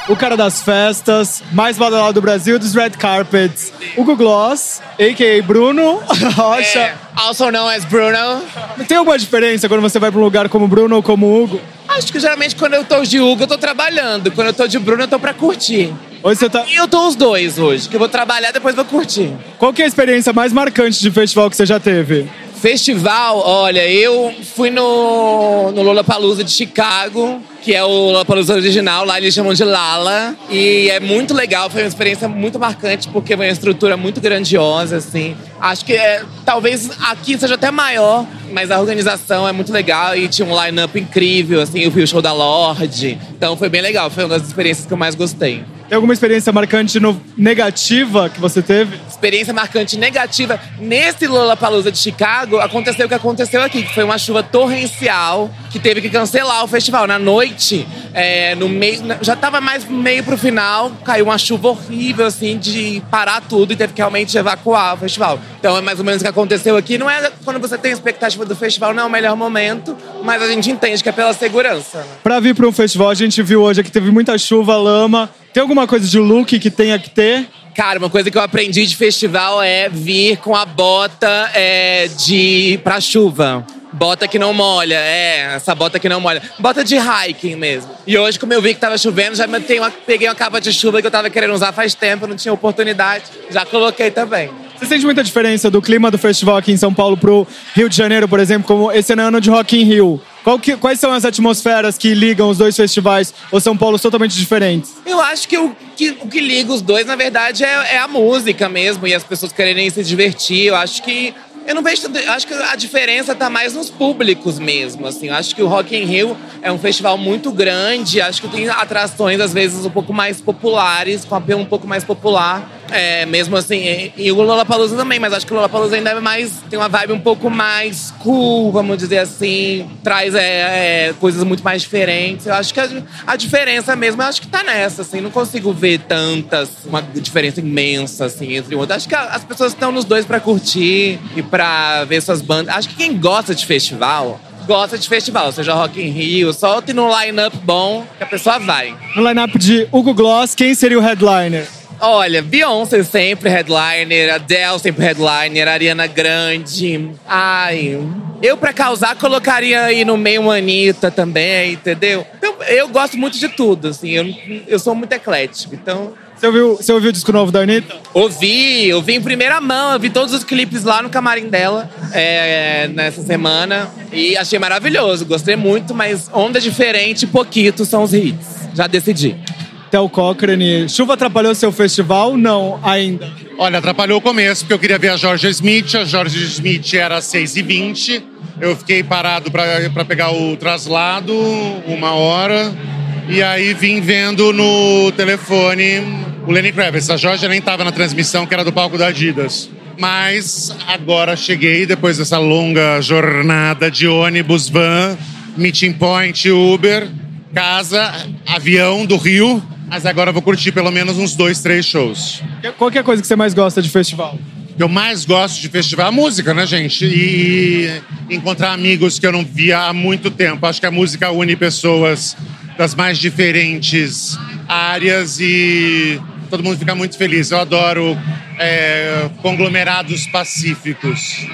O cara das festas, mais badalado do Brasil, dos red carpets. Hugo Gloss, a.k.a. Bruno Rocha. Also known as Bruno. Tem alguma diferença quando você vai pra um lugar como Bruno ou como Hugo? Acho que geralmente quando eu tô de Hugo, eu tô trabalhando. Quando eu tô de Bruno, eu tô pra curtir. Hoje você tá... E eu tô os dois hoje, que eu vou trabalhar depois vou curtir. Qual que é a experiência mais marcante de festival que você já teve? Festival, olha, eu fui no, no Lollapalooza de Chicago, que é o Lollapalooza original, lá eles chamam de Lala. E é muito legal, foi uma experiência muito marcante, porque foi uma estrutura muito grandiosa, assim. Acho que é, talvez aqui seja até maior, mas a organização é muito legal e tinha um line-up incrível, assim, eu vi o show da Lorde. Então foi bem legal, foi uma das experiências que eu mais gostei. Tem alguma experiência marcante no- negativa que você teve? Experiência marcante negativa. Nesse Lollapalooza de Chicago, aconteceu o que aconteceu aqui, que foi uma chuva torrencial que teve que cancelar o festival. Na noite, É, no meio, já tava mais meio pro final, caiu uma chuva horrível, assim, de parar tudo e teve que realmente evacuar o festival. Então é mais ou menos o que aconteceu aqui. Não é quando você tem expectativa do festival, não é o melhor momento, mas a gente entende que é pela segurança. Né? Vir pra um festival, a gente viu hoje que teve muita chuva, lama. Tem alguma coisa de look que tenha que ter? Cara, uma coisa que eu aprendi de festival é vir com a bota é, de pra chuva. Bota que não molha, é, essa bota que não molha. Bota de hiking mesmo. E hoje, como eu vi que tava chovendo, já uma, peguei uma capa de chuva que eu tava querendo usar faz tempo, não tinha oportunidade. Já coloquei também. Você sente muita diferença do clima do festival aqui em São Paulo pro Rio de Janeiro, por exemplo, como esse ano de Rock in Rio? Que- quais são as atmosferas que ligam os dois festivais ou são polos totalmente diferentes? Eu acho que o que, o que liga os dois, na verdade, é, é a música mesmo e as pessoas quererem se divertir. Eu acho que. Eu não vejo. Acho que a diferença tá mais nos públicos mesmo. Assim. Eu acho que o Rock in Rio é um festival muito grande. Acho que tem atrações, às vezes, um pouco mais populares, com apelo um pouco mais popular. É, mesmo assim, e, o Lollapalooza também, mas acho que o Lollapalooza ainda é mais, tem uma vibe um pouco mais cool, vamos dizer assim, traz é, é, coisas muito mais diferentes. Eu acho que a, a diferença mesmo, eu acho que tá nessa, assim, não consigo ver tantas, uma diferença imensa, assim, entre um outro. Acho que a- as pessoas estão nos dois pra curtir e pra ver suas bandas. Acho que quem gosta de festival, gosta de festival, seja Rock in Rio, só tem um line-up bom que a pessoa vai. No line-up de Hugo Gloss, quem seria o headliner? Olha, Beyoncé sempre headliner, Adele sempre headliner, Ariana Grande. Ai, eu pra causar colocaria aí no meio uma Anitta também, entendeu? Então, eu gosto muito de tudo, assim, eu, eu sou muito eclético, então... Você ouviu, você ouviu o disco novo da Anitta? Ouvi, ouvi em primeira mão, eu vi todos os clipes lá no camarim dela é, nessa semana e achei maravilhoso, gostei muito, mas onda diferente, pouquito são os hits, já decidi. Theo Cochrane, chuva atrapalhou seu festival? Não, ainda. Olha, atrapalhou o começo, porque eu queria ver a Georgia Smith. A Georgia Smith era às 6h20. Eu fiquei parado para pegar o traslado, uma hora. E aí vim vendo no telefone o Lenny Kravitz. A Georgia nem estava na transmissão, que era do palco da Adidas. Mas agora cheguei, depois dessa longa jornada de ônibus, van, meeting point, Uber, casa, avião do Rio. Mas agora eu vou curtir pelo menos uns dois, três shows. Qual é a coisa que você mais gosta de festival? O que eu mais gosto de festival é a música, né, gente? E encontrar amigos que eu não via há muito tempo. Acho que a música une pessoas das mais diferentes áreas e todo mundo fica muito feliz. Eu adoro é, conglomerados pacíficos.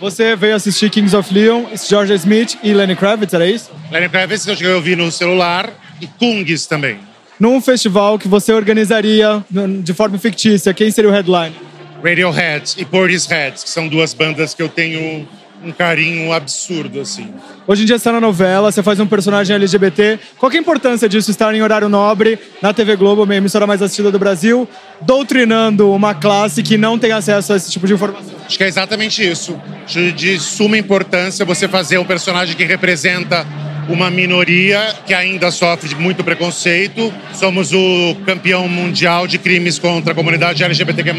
Você veio assistir Kings of Leon, Georgia Smith e Lenny Kravitz, era isso? Lenny Kravitz eu ouvir no celular e Kungs também. Num festival que você organizaria de forma fictícia, quem seria o headline? Radiohead e Portishead, que são duas bandas que eu tenho um carinho absurdo, assim. Hoje em dia você está na novela, você faz um personagem LGBT. Qual que é a importância disso estar em horário nobre, na TV Globo, a emissora mais assistida do Brasil, doutrinando uma classe que não tem acesso a esse tipo de informação? Acho que é exatamente isso. De suma importância você fazer um personagem que representa uma minoria que ainda sofre de muito preconceito. Somos o campeão mundial de crimes contra a comunidade LGBTQ+.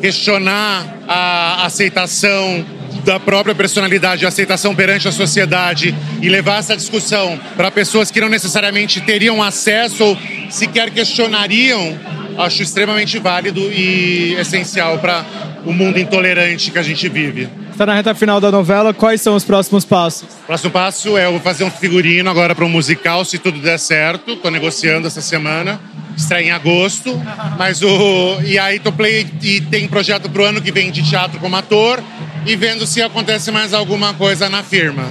Questionar a aceitação da própria personalidade, a aceitação perante a sociedade e levar essa discussão para pessoas que não necessariamente teriam acesso ou sequer questionariam, acho extremamente válido e essencial para o mundo intolerante que a gente vive. Está na reta final da novela, quais são os próximos passos? O próximo passo é eu vou fazer um figurino agora para um musical, se tudo der certo. Tô negociando essa semana. Estreia em agosto. Mas o. E aí tô play. E tem projeto pro ano que vem de teatro como ator. E vendo se acontece mais alguma coisa na firma.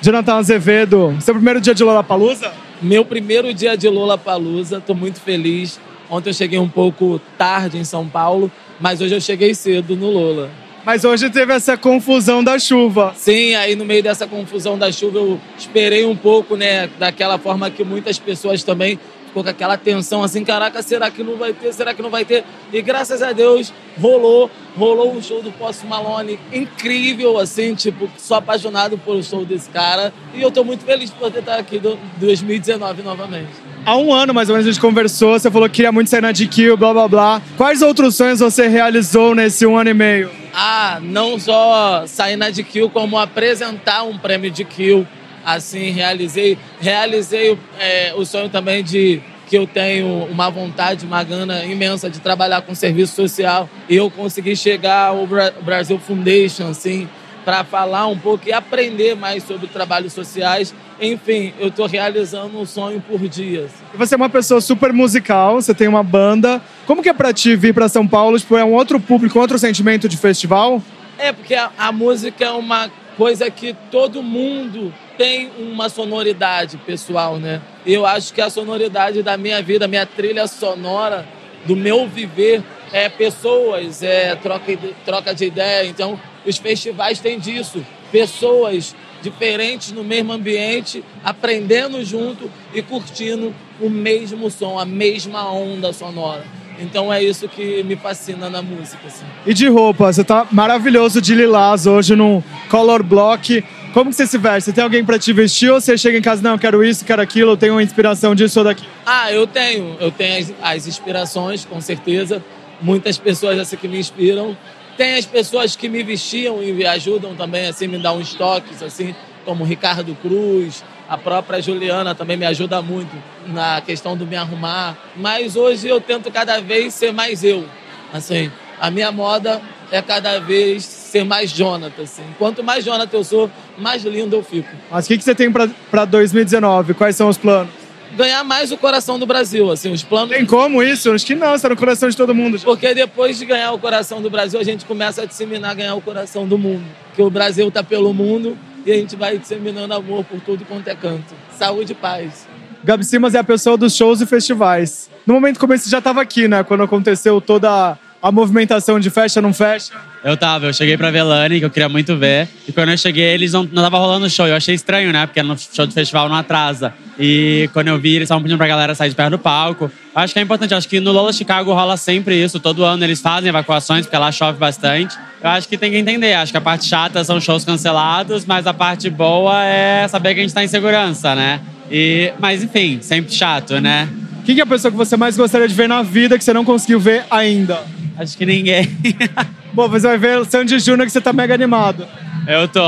Jonathan Azevedo, seu primeiro dia de Lollapalooza? Meu primeiro dia de Lollapalooza, tô muito feliz. Ontem eu cheguei um pouco tarde em São Paulo, mas hoje eu cheguei cedo no Lola. Mas hoje teve essa confusão da chuva. Sim, aí no meio dessa confusão da chuva eu esperei um pouco, né? Daquela forma que muitas pessoas também ficou com aquela tensão assim, caraca, será que não vai ter? Será que não vai ter? E graças a Deus rolou, rolou um show do Post Malone incrível, assim, tipo, sou apaixonado pelo show desse cara e eu tô muito feliz por poder estar aqui do 2019 novamente. Há um ano, mais ou menos, a gente conversou, você falou que queria muito sair na GQ, blá blá blá. Quais outros sonhos você realizou nesse um ano e meio? Ah, não só sair na DQ, como apresentar um prêmio de Kill Assim, realizei, realizei é, o sonho também de que eu tenho uma vontade, uma gana imensa de trabalhar com serviço social. E eu consegui chegar ao Bra- Brasil Foundation, assim, para falar um pouco e aprender mais sobre trabalhos sociais. Enfim, eu estou realizando um sonho por dia. assim. Você é uma pessoa super musical, você tem uma banda. Como que é pra ti vir pra São Paulo? Tipo, é um outro público, outro sentimento de festival? É, porque a, a música é uma coisa que todo mundo tem uma sonoridade pessoal, né? Eu acho que a sonoridade da minha vida, minha trilha sonora, do meu viver, é pessoas, é troca de, troca de ideia. Então, os festivais têm disso. Pessoas diferentes no mesmo ambiente, aprendendo junto e curtindo o mesmo som, a mesma onda sonora. Então é isso que me fascina na música. Assim. E de roupa, você tá maravilhoso de lilás hoje num color block. Como que você se veste? Você tem alguém pra te vestir ou você chega em casa, não, eu quero isso, quero aquilo, eu tenho uma inspiração disso ou daquilo? Ah, eu tenho. Eu tenho as, as inspirações, com certeza. Muitas pessoas assim que me inspiram. Tem as pessoas que me vestiam e me ajudam também, assim, me dar uns toques, assim, como o Ricardo Cruz, a própria Juliana também me ajuda muito na questão do me arrumar. Mas hoje eu tento cada vez ser mais eu. Assim, a minha moda é cada vez ser mais Jonathan, assim. Quanto mais Jonathan eu sou, mais lindo eu fico. Mas o que, que você tem pra 2019? Quais são os planos? Ganhar mais o coração do Brasil, assim, os planos... Tem como isso? Acho que não, você tá no coração de todo mundo. Porque depois de ganhar o coração do Brasil, a gente começa a disseminar ganhar o coração do mundo. Porque o Brasil tá pelo mundo e a gente vai disseminando amor por tudo quanto é canto. Saúde e paz. Gabi Simas é a pessoa dos shows e festivais. No momento como esse já tava aqui, né? Quando aconteceu toda a movimentação de fecha, não fecha. Eu tava, eu cheguei pra Velani, que eu queria muito ver. E quando eu cheguei, eles não, não tava rolando show. Eu achei estranho, né? Porque no show do festival não atrasa. E quando eu vi, eles estavam pedindo pra galera sair de perto do palco. Eu acho que é importante. Acho que no Lola Chicago rola sempre isso. Todo ano eles fazem evacuações, porque lá chove bastante. Eu acho que tem que entender. Acho que a parte chata são shows cancelados, mas a parte boa é saber que a gente tá em segurança, né? E, mas enfim, sempre chato, né? Quem que é a pessoa que você mais gostaria de ver na vida que você não conseguiu ver ainda? Acho que ninguém. Bom, você vai ver o Sandy Júnior que você tá mega animado. Eu tô,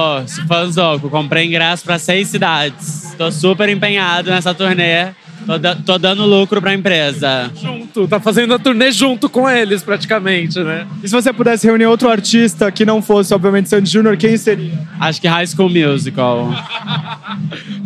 fanzoco. Comprei ingresso pra seis cidades. Tô super empenhado nessa turnê. Tô, da- tô dando lucro pra empresa. Junto, tá fazendo a turnê junto com eles, praticamente, né? E se você pudesse reunir outro artista que não fosse, obviamente, Sandy Júnior, quem seria? Acho que High School Musical.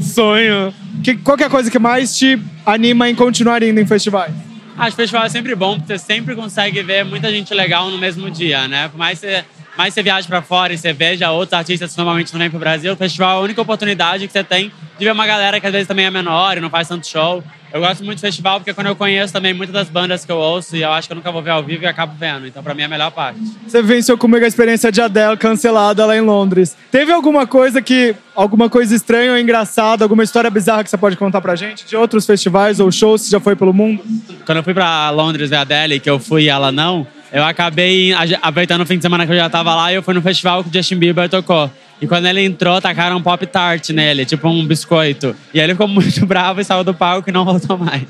Sonho. Que, qual que é a coisa que mais te anima em continuar indo em festivais? Acho que festival é sempre bom, porque você sempre consegue ver muita gente legal no mesmo dia, né? Por mais que você, mais você viaje pra fora e você veja outros artistas que normalmente não vêm pro Brasil, o festival é a única oportunidade que você tem de ver uma galera que às vezes também é menor e não faz tanto show. Eu gosto muito do festival porque quando eu conheço também muitas das bandas que eu ouço e eu acho que eu nunca vou ver ao vivo e acabo vendo. Então, pra mim, é a melhor parte. Você venceu comigo a experiência de Adele cancelada lá em Londres. Teve alguma coisa que. alguma coisa estranha ou engraçada, alguma história bizarra que você pode contar pra gente? De outros festivais ou shows que já foi pelo mundo? Quando eu fui pra Londres ver a Adele, que eu fui e ela não, eu acabei aproveitando o fim de semana que eu já tava lá e eu fui no festival que o Justin Bieber tocou. E quando ele entrou, tacaram um pop tart nele, tipo um biscoito. E aí ele ficou muito bravo e saiu do palco e não voltou mais.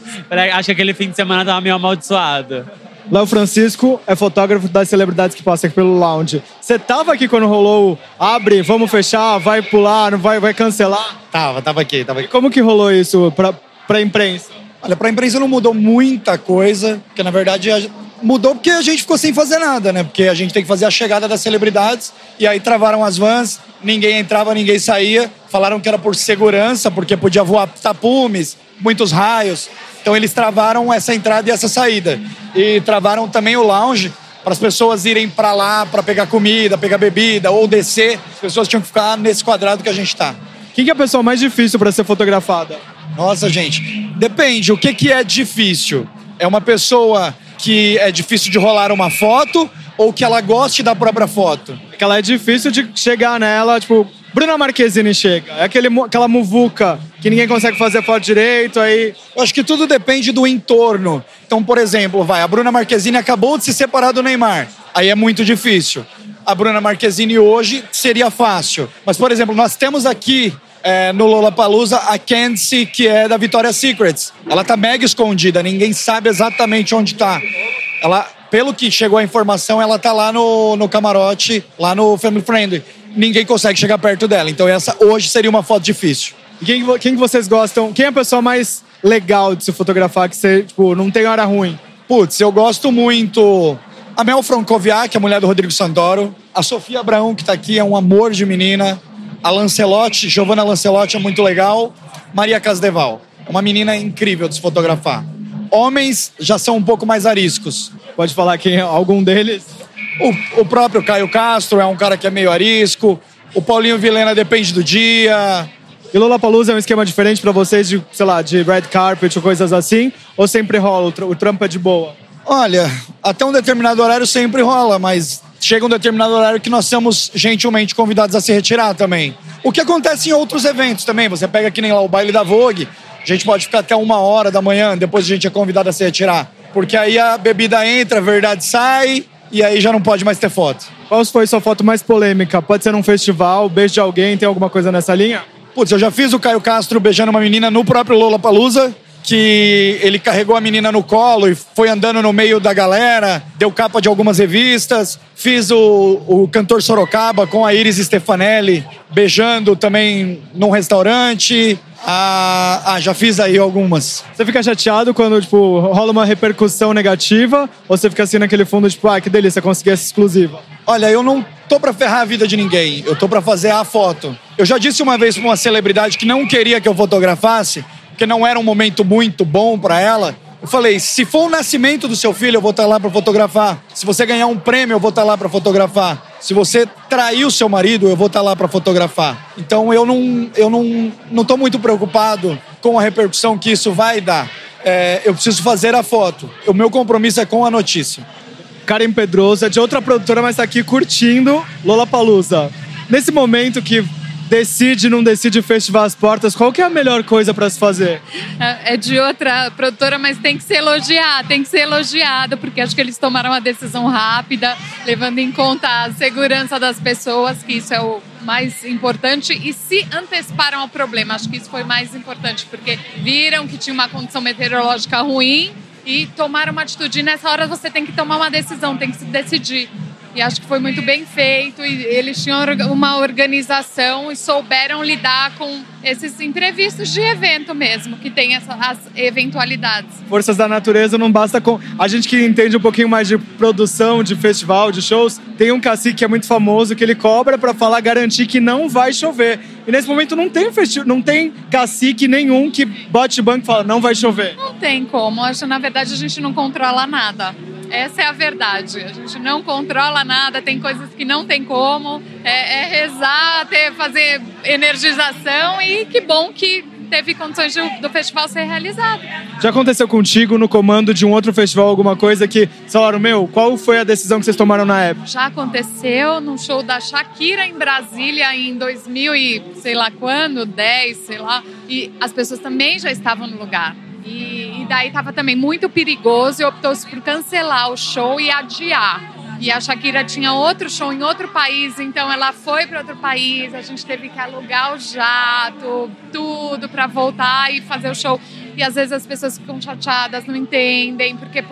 Acho que aquele fim de semana tava meio amaldiçoado. Léo Francisco é fotógrafo das celebridades que passam aqui pelo lounge. Você tava aqui quando rolou o abre, vamos fechar, vai pular, não vai, vai cancelar? Tava, tava aqui, tava aqui. Como que rolou isso pra, pra imprensa? Olha, pra imprensa não mudou muita coisa, porque na verdade a- mudou porque a gente ficou sem fazer nada, né? Porque a gente tem que fazer a chegada das celebridades e aí travaram as vans, ninguém entrava, ninguém saía. Falaram que era por segurança, porque podia voar tapumes, muitos raios. Então eles travaram essa entrada e essa saída. E travaram também o lounge para as pessoas irem para lá para pegar comida, pegar bebida ou descer. As pessoas tinham que ficar nesse quadrado que a gente tá. Quem que é a pessoa mais difícil pra ser fotografada? Nossa, gente, depende. O que, que é difícil? É uma pessoa que é difícil de rolar uma foto ou que ela goste da própria foto? Que ela é difícil de chegar nela, tipo, Bruna Marquezine chega. É aquele, aquela muvuca que ninguém consegue fazer foto direito, aí. Eu acho que tudo depende do entorno. Então, por exemplo, vai, a Bruna Marquezine acabou de se separar do Neymar. Aí é muito difícil. A Bruna Marquezine hoje seria fácil. Mas, por exemplo, nós temos aqui é, no Lollapalooza a Candice, que é da Victoria's Secrets. Ela tá mega escondida, ninguém sabe exatamente onde tá. Ela, pelo que chegou a informação, ela tá lá no, no camarote, lá no Family Friendly. Ninguém consegue chegar perto dela. Então essa hoje seria uma foto difícil. E quem, quem que vocês gostam? Quem é a pessoa mais legal de se fotografar que você, tipo, não tem hora ruim? Putz, eu gosto muito. A Mel Francoviac, a mulher do Rodrigo Santoro. A Sofia Abraão, que tá aqui, é um amor de menina. A Lancelotti, Giovanna Lancelotti é muito legal. Maria Casdeval, uma menina incrível de se fotografar. Homens já são um pouco mais ariscos. Pode falar quem é algum deles? O, o próprio Caio Castro é um cara que é meio arisco. O Paulinho Vilena depende do dia. E Lollapalooza é um esquema diferente pra vocês de, sei lá, de red carpet ou coisas assim? Ou sempre rola, o, tr o trampo é de boa? Olha, até um determinado horário sempre rola, mas chega um determinado horário que nós somos gentilmente convidados a se retirar também. O que acontece em outros eventos também. Você pega que nem lá o baile da Vogue, a gente pode ficar até uma hora da manhã, depois a gente é convidado a se retirar. Porque aí a bebida entra, a verdade sai, e aí já não pode mais ter foto. Qual foi sua foto mais polêmica? Pode ser num festival, beijo de alguém, tem alguma coisa nessa linha? Putz, eu já fiz o Caio Castro beijando uma menina no próprio Lollapalooza, que ele carregou a menina no colo e foi andando no meio da galera, deu capa de algumas revistas. Fiz o, o cantor Sorocaba com a Iris Stefanelli beijando também num restaurante. Ah, ah, já fiz aí algumas. Você fica chateado quando, tipo, rola uma repercussão negativa? Ou você fica assim naquele fundo, tipo, ah, que delícia, consegui essa exclusiva? Olha, eu não tô pra ferrar a vida de ninguém. Eu tô pra fazer a foto. Eu já disse uma vez pra uma celebridade que não queria que eu fotografasse, porque não era um momento muito bom pra ela. Eu falei, se for o nascimento do seu filho, eu vou estar lá pra fotografar. Se você ganhar um prêmio, eu vou estar lá pra fotografar. Se você trair o seu marido, eu vou estar lá pra fotografar. Então eu não, eu não, não tô muito preocupado com a repercussão que isso vai dar. É, eu preciso fazer a foto. O meu compromisso é com a notícia. Karen Pedroso é de outra produtora, mas tá aqui curtindo Lollapalooza. Nesse momento que decide, não decide festivar as portas, qual que é a melhor coisa pra se fazer? É de outra produtora, mas tem que ser elogiado, tem que ser elogiado, porque acho que eles tomaram uma decisão rápida, levando em conta a segurança das pessoas, que isso é o mais importante, e se anteciparam ao problema. Acho que isso foi mais importante, porque viram que tinha uma condição meteorológica ruim e tomaram uma atitude. E nessa hora você tem que tomar uma decisão, tem que se decidir. E acho que foi muito bem feito. E eles tinham uma organização e souberam lidar com esses imprevistos de evento mesmo, que tem essa, as eventualidades. Forças da natureza não basta com. A gente que entende um pouquinho mais de produção, de festival, de shows, tem um cacique que é muito famoso que ele cobra pra falar, garantir que não vai chover. E nesse momento não tem festi... não tem cacique nenhum que bote banco e fala, não vai chover. Não tem como. Acho na verdade, a gente não controla nada. Essa é a verdade. A gente não controla nada, tem coisas que não tem como. É, é rezar, ter, fazer energização e que bom que teve condições de- do festival ser realizado. Já aconteceu contigo no comando de um outro festival alguma coisa que falaram, meu, qual foi a decisão que vocês tomaram na época? Já aconteceu no show da Shakira em Brasília em 2000 e sei lá quando, 10, sei lá. E as pessoas também já estavam no lugar. E, e daí estava também muito perigoso e optou-se por cancelar o show e adiar. E a Shakira tinha outro show em outro país, então ela foi para outro país. A gente teve que alugar o jato, tudo para voltar e fazer o show. E às vezes as pessoas ficam chateadas, não entendem, porque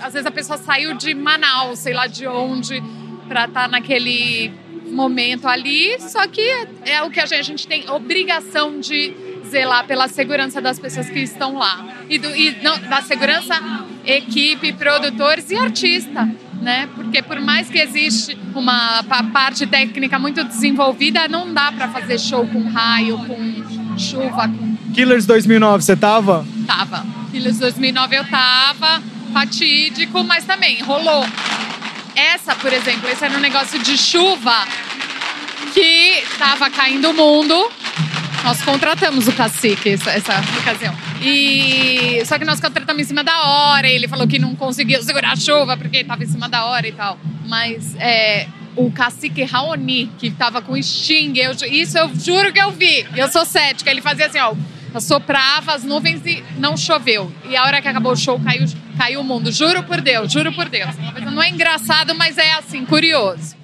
às vezes a pessoa saiu de Manaus, sei lá de onde, para estar naquele momento ali. Só que é o que a gente, a gente tem obrigação de zelar pela segurança das pessoas que estão lá. E, do, e não, da segurança, equipe, produtores e artista. Né? Porque por mais que existe uma pa- parte técnica muito desenvolvida, não dá para fazer show com raio, com chuva, com Killers 2009, você tava? Tava. Filhos 2009 eu tava, fatídico, mas também rolou. Essa, por exemplo, esse era um negócio de chuva que tava caindo o mundo. Nós contratamos o cacique essa, essa ocasião. E só que nós contratamos em cima da hora. Ele falou que não conseguiu segurar a chuva porque estava em cima da hora e tal. Mas é, o cacique Raoni, que tava com Sting, eu, isso eu juro que eu vi. Eu sou cética. Ele fazia assim, ó. Soprava as nuvens e não choveu. E a hora que acabou o show, caiu, caiu o mundo. Juro por Deus, juro por Deus. Não é engraçado, mas é assim, curioso.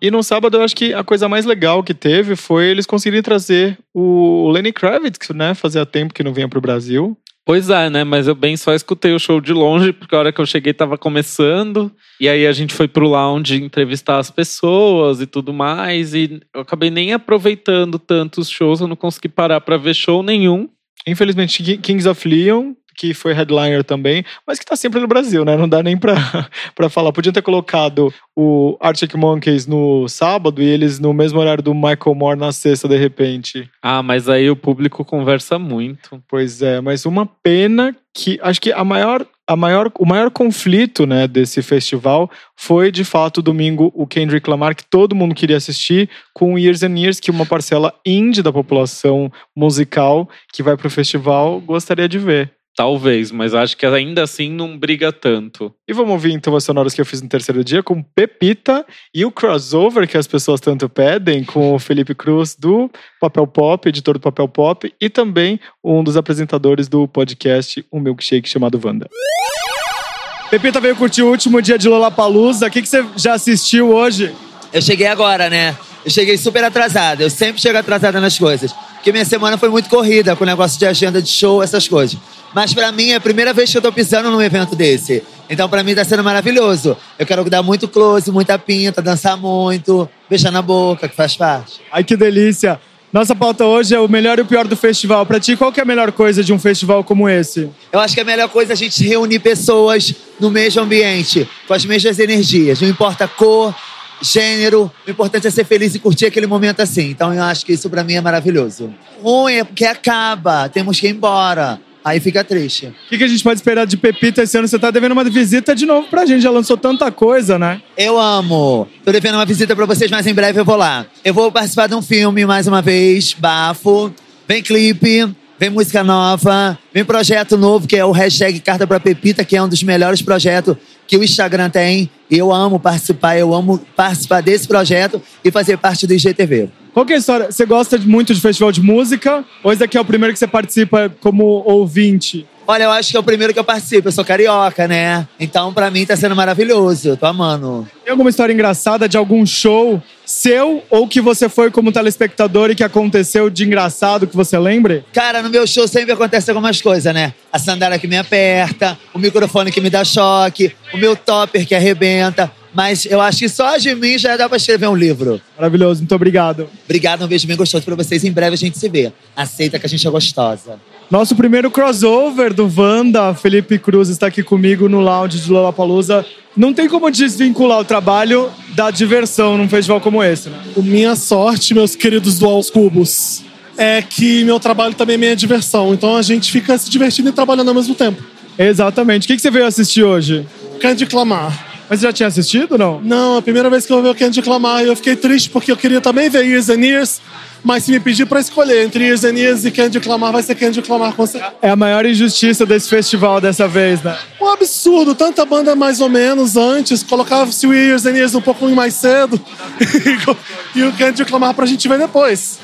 E no sábado eu acho que a coisa mais legal que teve foi eles conseguirem trazer o Lenny Kravitz, né? Fazia tempo que não vinha pro Brasil. Pois é, né? Mas eu bem só escutei o show de longe, porque a hora que eu cheguei tava começando. E aí a gente foi pro lounge entrevistar as pessoas e tudo mais. E eu acabei nem aproveitando tanto os shows, eu não consegui parar pra ver show nenhum. Infelizmente, Ki- Kings of Leon, que foi headliner também, mas que tá sempre no Brasil, né? Não dá nem pra, pra falar. Podiam ter colocado o Arctic Monkeys no sábado e eles no mesmo horário do Michael Moore na sexta, de repente. Ah, mas aí o público conversa muito. Pois é, mas uma pena que acho que a maior, a maior, o maior conflito né, desse festival foi de fato domingo o Kendrick Lamar, que todo mundo queria assistir, com Years and Years, que uma parcela indie da população musical que vai pro festival gostaria de ver. Talvez, mas acho que ainda assim não briga tanto. E vamos ouvir então as sonoras que eu fiz no terceiro dia com Pepita e o crossover que as pessoas tanto pedem com o Felipe Cruz do Papel Pop, editor do Papel Pop, e também um dos apresentadores do podcast Um Milkshake chamado Wanda. Pepita veio curtir o último dia de Lollapalooza. O que, que você já assistiu hoje? Eu cheguei agora, né? Eu cheguei super atrasada. Eu sempre chego atrasada nas coisas. Porque minha semana foi muito corrida com o negócio de agenda de show, essas coisas. Mas pra mim é a primeira vez que eu tô pisando num evento desse. Então pra mim tá sendo maravilhoso. Eu quero dar muito close, muita pinta, dançar muito, beijar na boca, que faz parte. Ai, que delícia! Nossa pauta hoje é o melhor e o pior do festival. Pra ti, qual que é a melhor coisa de um festival como esse? Eu acho que a melhor coisa é a gente reunir pessoas no mesmo ambiente, com as mesmas energias. Não importa a cor, gênero, o importante é ser feliz e curtir aquele momento assim. Então eu acho que isso pra mim é maravilhoso. Ruim é porque acaba, temos que ir embora. Aí fica triste. O que, que a gente pode esperar de Pepita esse ano? Você tá devendo uma visita de novo pra gente. Já lançou tanta coisa, né? Eu amo. Tô devendo uma visita pra vocês, mas em breve eu vou lá. Eu vou participar de um filme mais uma vez, bafo. Vem clipe, vem música nova, vem projeto novo, que é o hashtag Carta pra Pepita, que é um dos melhores projetos que o Instagram tem. Eu amo participar, eu amo participar desse projeto e fazer parte do IGTV. Qual que é a história? Você gosta muito de festival de música? Ou esse daqui é o primeiro que você participa como ouvinte? Olha, eu acho que é o primeiro que eu participo. Eu sou carioca, né? Então, pra mim, tá sendo maravilhoso. Eu tô amando. Tem alguma história engraçada de algum show seu ou que você foi como telespectador e que aconteceu de engraçado que você lembre? Cara, no meu show sempre acontece algumas coisas, né? A sandália que me aperta, o microfone que me dá choque, o meu topper que arrebenta. Mas eu acho que só de mim já dá pra escrever um livro. Maravilhoso, muito obrigado. Obrigado, um beijo bem gostoso pra vocês. Em breve a gente se vê. Aceita que a gente é gostosa. Nosso primeiro crossover do Wanda, Felipe Cruz, está aqui comigo no lounge de Lollapalooza. Não tem como desvincular o trabalho da diversão num festival como esse, né? O minha sorte, meus queridos do Aos Cubos, é que meu trabalho também é minha diversão. Então a gente fica se divertindo e trabalhando ao mesmo tempo. Exatamente. O que você veio assistir hoje? Kendrick Lamar. Mas você já tinha assistido não? Não, a primeira vez que eu vi o Kendrick Lamar, eu fiquei triste porque eu queria também ver Years and Years. Mas se me pedir pra escolher entre Years and Years e Kendrick Lamar, vai ser Kendrick Lamar com certeza. É a maior injustiça desse festival dessa vez, né? Um absurdo, tanta banda mais ou menos antes, colocava-se o Years and Years um pouco mais cedo e o Kendrick Lamar pra gente ver depois.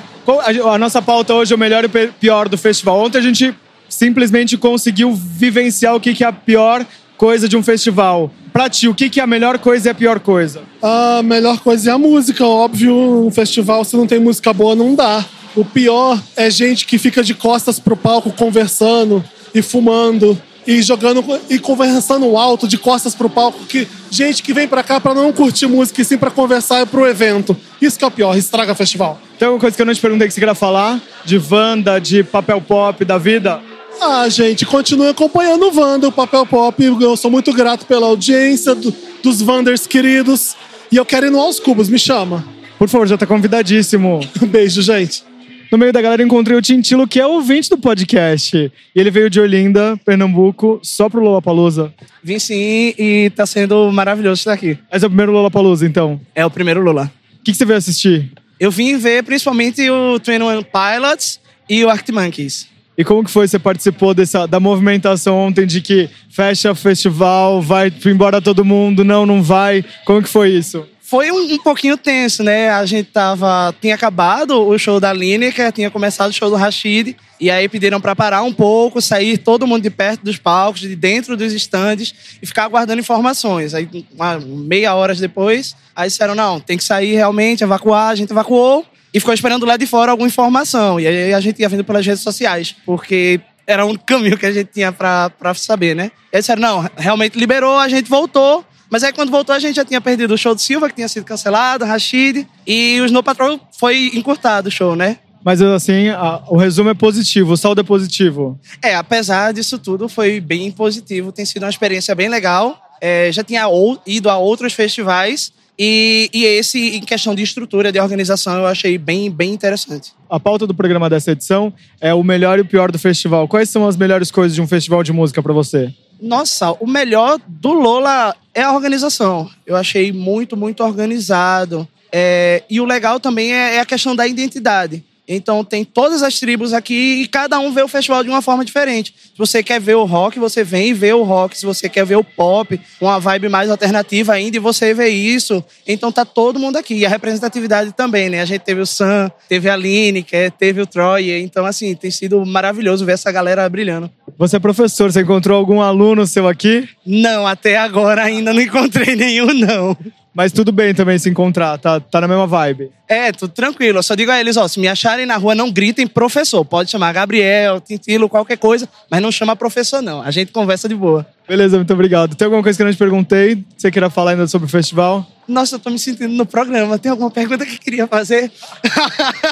A, nossa pauta hoje é o melhor e o pior do festival. Ontem a gente simplesmente conseguiu vivenciar o que é a pior coisa de um festival. Pra ti, o que, que é a melhor coisa e a pior coisa? A melhor coisa é a música, óbvio. Um festival, se não tem música boa, não dá. O pior é gente que fica de costas pro palco conversando e fumando e jogando e conversando alto de costas pro palco. Que gente que vem pra cá pra não curtir música e sim pra conversar e pro evento. Isso que é o pior, estraga festival. Tem alguma coisa que eu não te perguntei que você queria falar? De Wanda, de papel pop, da vida? Ah, gente, continue acompanhando o Wanda, o Papel Pop. Eu sou muito grato pela audiência do- dos Wanders queridos. E eu quero ir no Aos Cubos, me chama. Por favor, já tá convidadíssimo. Beijo, gente. No meio da galera encontrei o Tintilo, que é ouvinte do podcast. E ele veio de Olinda, Pernambuco, só pro Lollapalooza. Vim sim e tá sendo maravilhoso estar aqui. Esse é o primeiro Lollapalooza, então? É o primeiro Lula. O que, que você veio assistir? Eu vim ver principalmente o 21 Pilots e o Arctic Monkeys. E como que foi? Você participou dessa, da movimentação ontem de que fecha o festival, vai embora todo mundo, não, não vai. Como que foi isso? Foi um, um pouquinho tenso, né? A gente tava. Tinha acabado o show da Lineker, tinha começado o show do Rashid. E aí pediram pra parar um pouco, sair todo mundo de perto dos palcos, de dentro dos estandes e ficar aguardando informações. Aí, uma, meia hora depois, aí disseram: não, tem que sair realmente, evacuar. A gente evacuou e ficou esperando lá de fora alguma informação. E aí a gente ia vendo pelas redes sociais, porque era o único caminho que a gente tinha pra, pra saber, né? Eles disseram, não, realmente liberou, a gente voltou. Mas aí quando voltou a gente já tinha perdido o show do Silva, que tinha sido cancelado, Rashid, e o Snow Patrol foi encurtado o show, né? Mas assim, a- o resumo é positivo, o saldo é positivo. É, apesar disso tudo, foi bem positivo. Tem sido uma experiência bem legal. É, já tinha ou- ido a outros festivais. E, e esse, em questão de estrutura, de organização, eu achei bem, bem interessante. A pauta do programa dessa edição é o melhor e o pior do festival. Quais são as melhores coisas de um festival de música pra você? Nossa, o melhor do Lola é a organização. Eu achei muito, muito organizado. É, e o legal também é, é a questão da identidade. Então tem todas as tribos aqui e cada um vê o festival de uma forma diferente. Se você quer ver o rock, você vem e vê o rock. Se você quer ver o pop, uma vibe mais alternativa ainda, e você vê isso. Então tá todo mundo aqui. E a representatividade também, né? A gente teve o Sam, teve a Lineker, teve o Troy. Então, assim, tem sido maravilhoso ver essa galera brilhando. Você é professor, você encontrou algum aluno seu aqui? Não, até agora ainda não encontrei nenhum, não. Mas tudo bem também se encontrar, tá, tá na mesma vibe. É, tudo tranquilo. Eu só digo a eles, ó, se me acharem na rua, não gritem professor. Pode chamar Gabriel, Tintilo, qualquer coisa, mas não chama professor, não. A gente conversa de boa. Beleza, muito obrigado. Tem alguma coisa que eu não te perguntei? Você queira falar ainda sobre o festival? Nossa, eu tô me sentindo no programa. Tem alguma pergunta que eu queria fazer?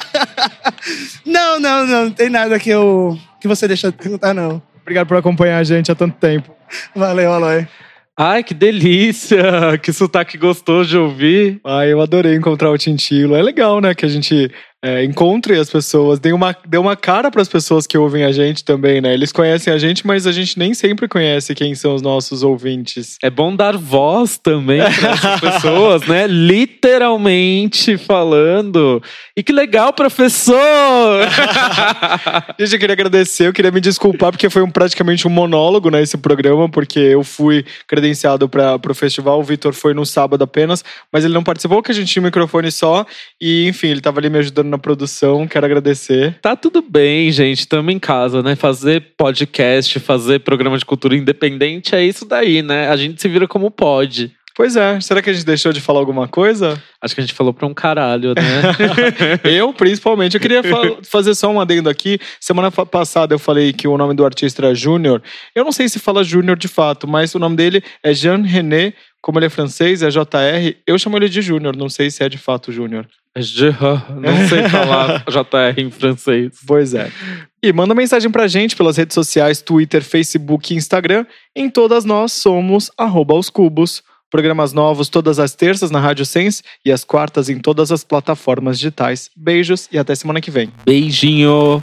não, não, não. Não tem nada que eu que você deixou de perguntar, não. Obrigado por acompanhar a gente há tanto tempo. Valeu, Aloy. Ai, que delícia! Que sotaque gostoso de ouvir. Ai, eu adorei encontrar o Tintilo. É legal, né? Que a gente é, encontre as pessoas, dê uma, dê uma cara para as pessoas que ouvem a gente também, né? Eles conhecem a gente, mas a gente nem sempre conhece quem são os nossos ouvintes. É bom dar voz também para essas pessoas, né? Literalmente falando. E que legal, professor! Gente, eu queria agradecer, eu queria me desculpar, porque foi um, praticamente um monólogo, né, esse programa, porque eu fui credenciado para o festival, o Vitor foi no sábado apenas, mas ele não participou, porque a gente tinha um microfone só, e enfim, ele estava ali me ajudando na produção, quero agradecer. Tá tudo bem, gente. Estamos em casa, né? Fazer podcast, fazer programa de cultura independente é isso daí, né? A gente se vira como pode. Pois é, será que a gente deixou de falar alguma coisa? Acho que a gente falou pra um caralho, né? eu, principalmente. Eu queria fa- fazer só um adendo aqui. Semana passada eu falei que o nome do artista era Júnior. Eu não sei se fala Júnior de fato, mas o nome dele é Jean René. Como ele é francês, é JR. Eu chamo ele de Júnior, não sei se é de fato Júnior. É não sei falar JR em francês. Pois é. E manda mensagem pra gente pelas redes sociais, Twitter, Facebook e Instagram. Em todas nós somos arroba aos cubos. Programas novos todas as terças na Rádio Sense e as quartas em todas as plataformas digitais. Beijos e até semana que vem. Beijinho!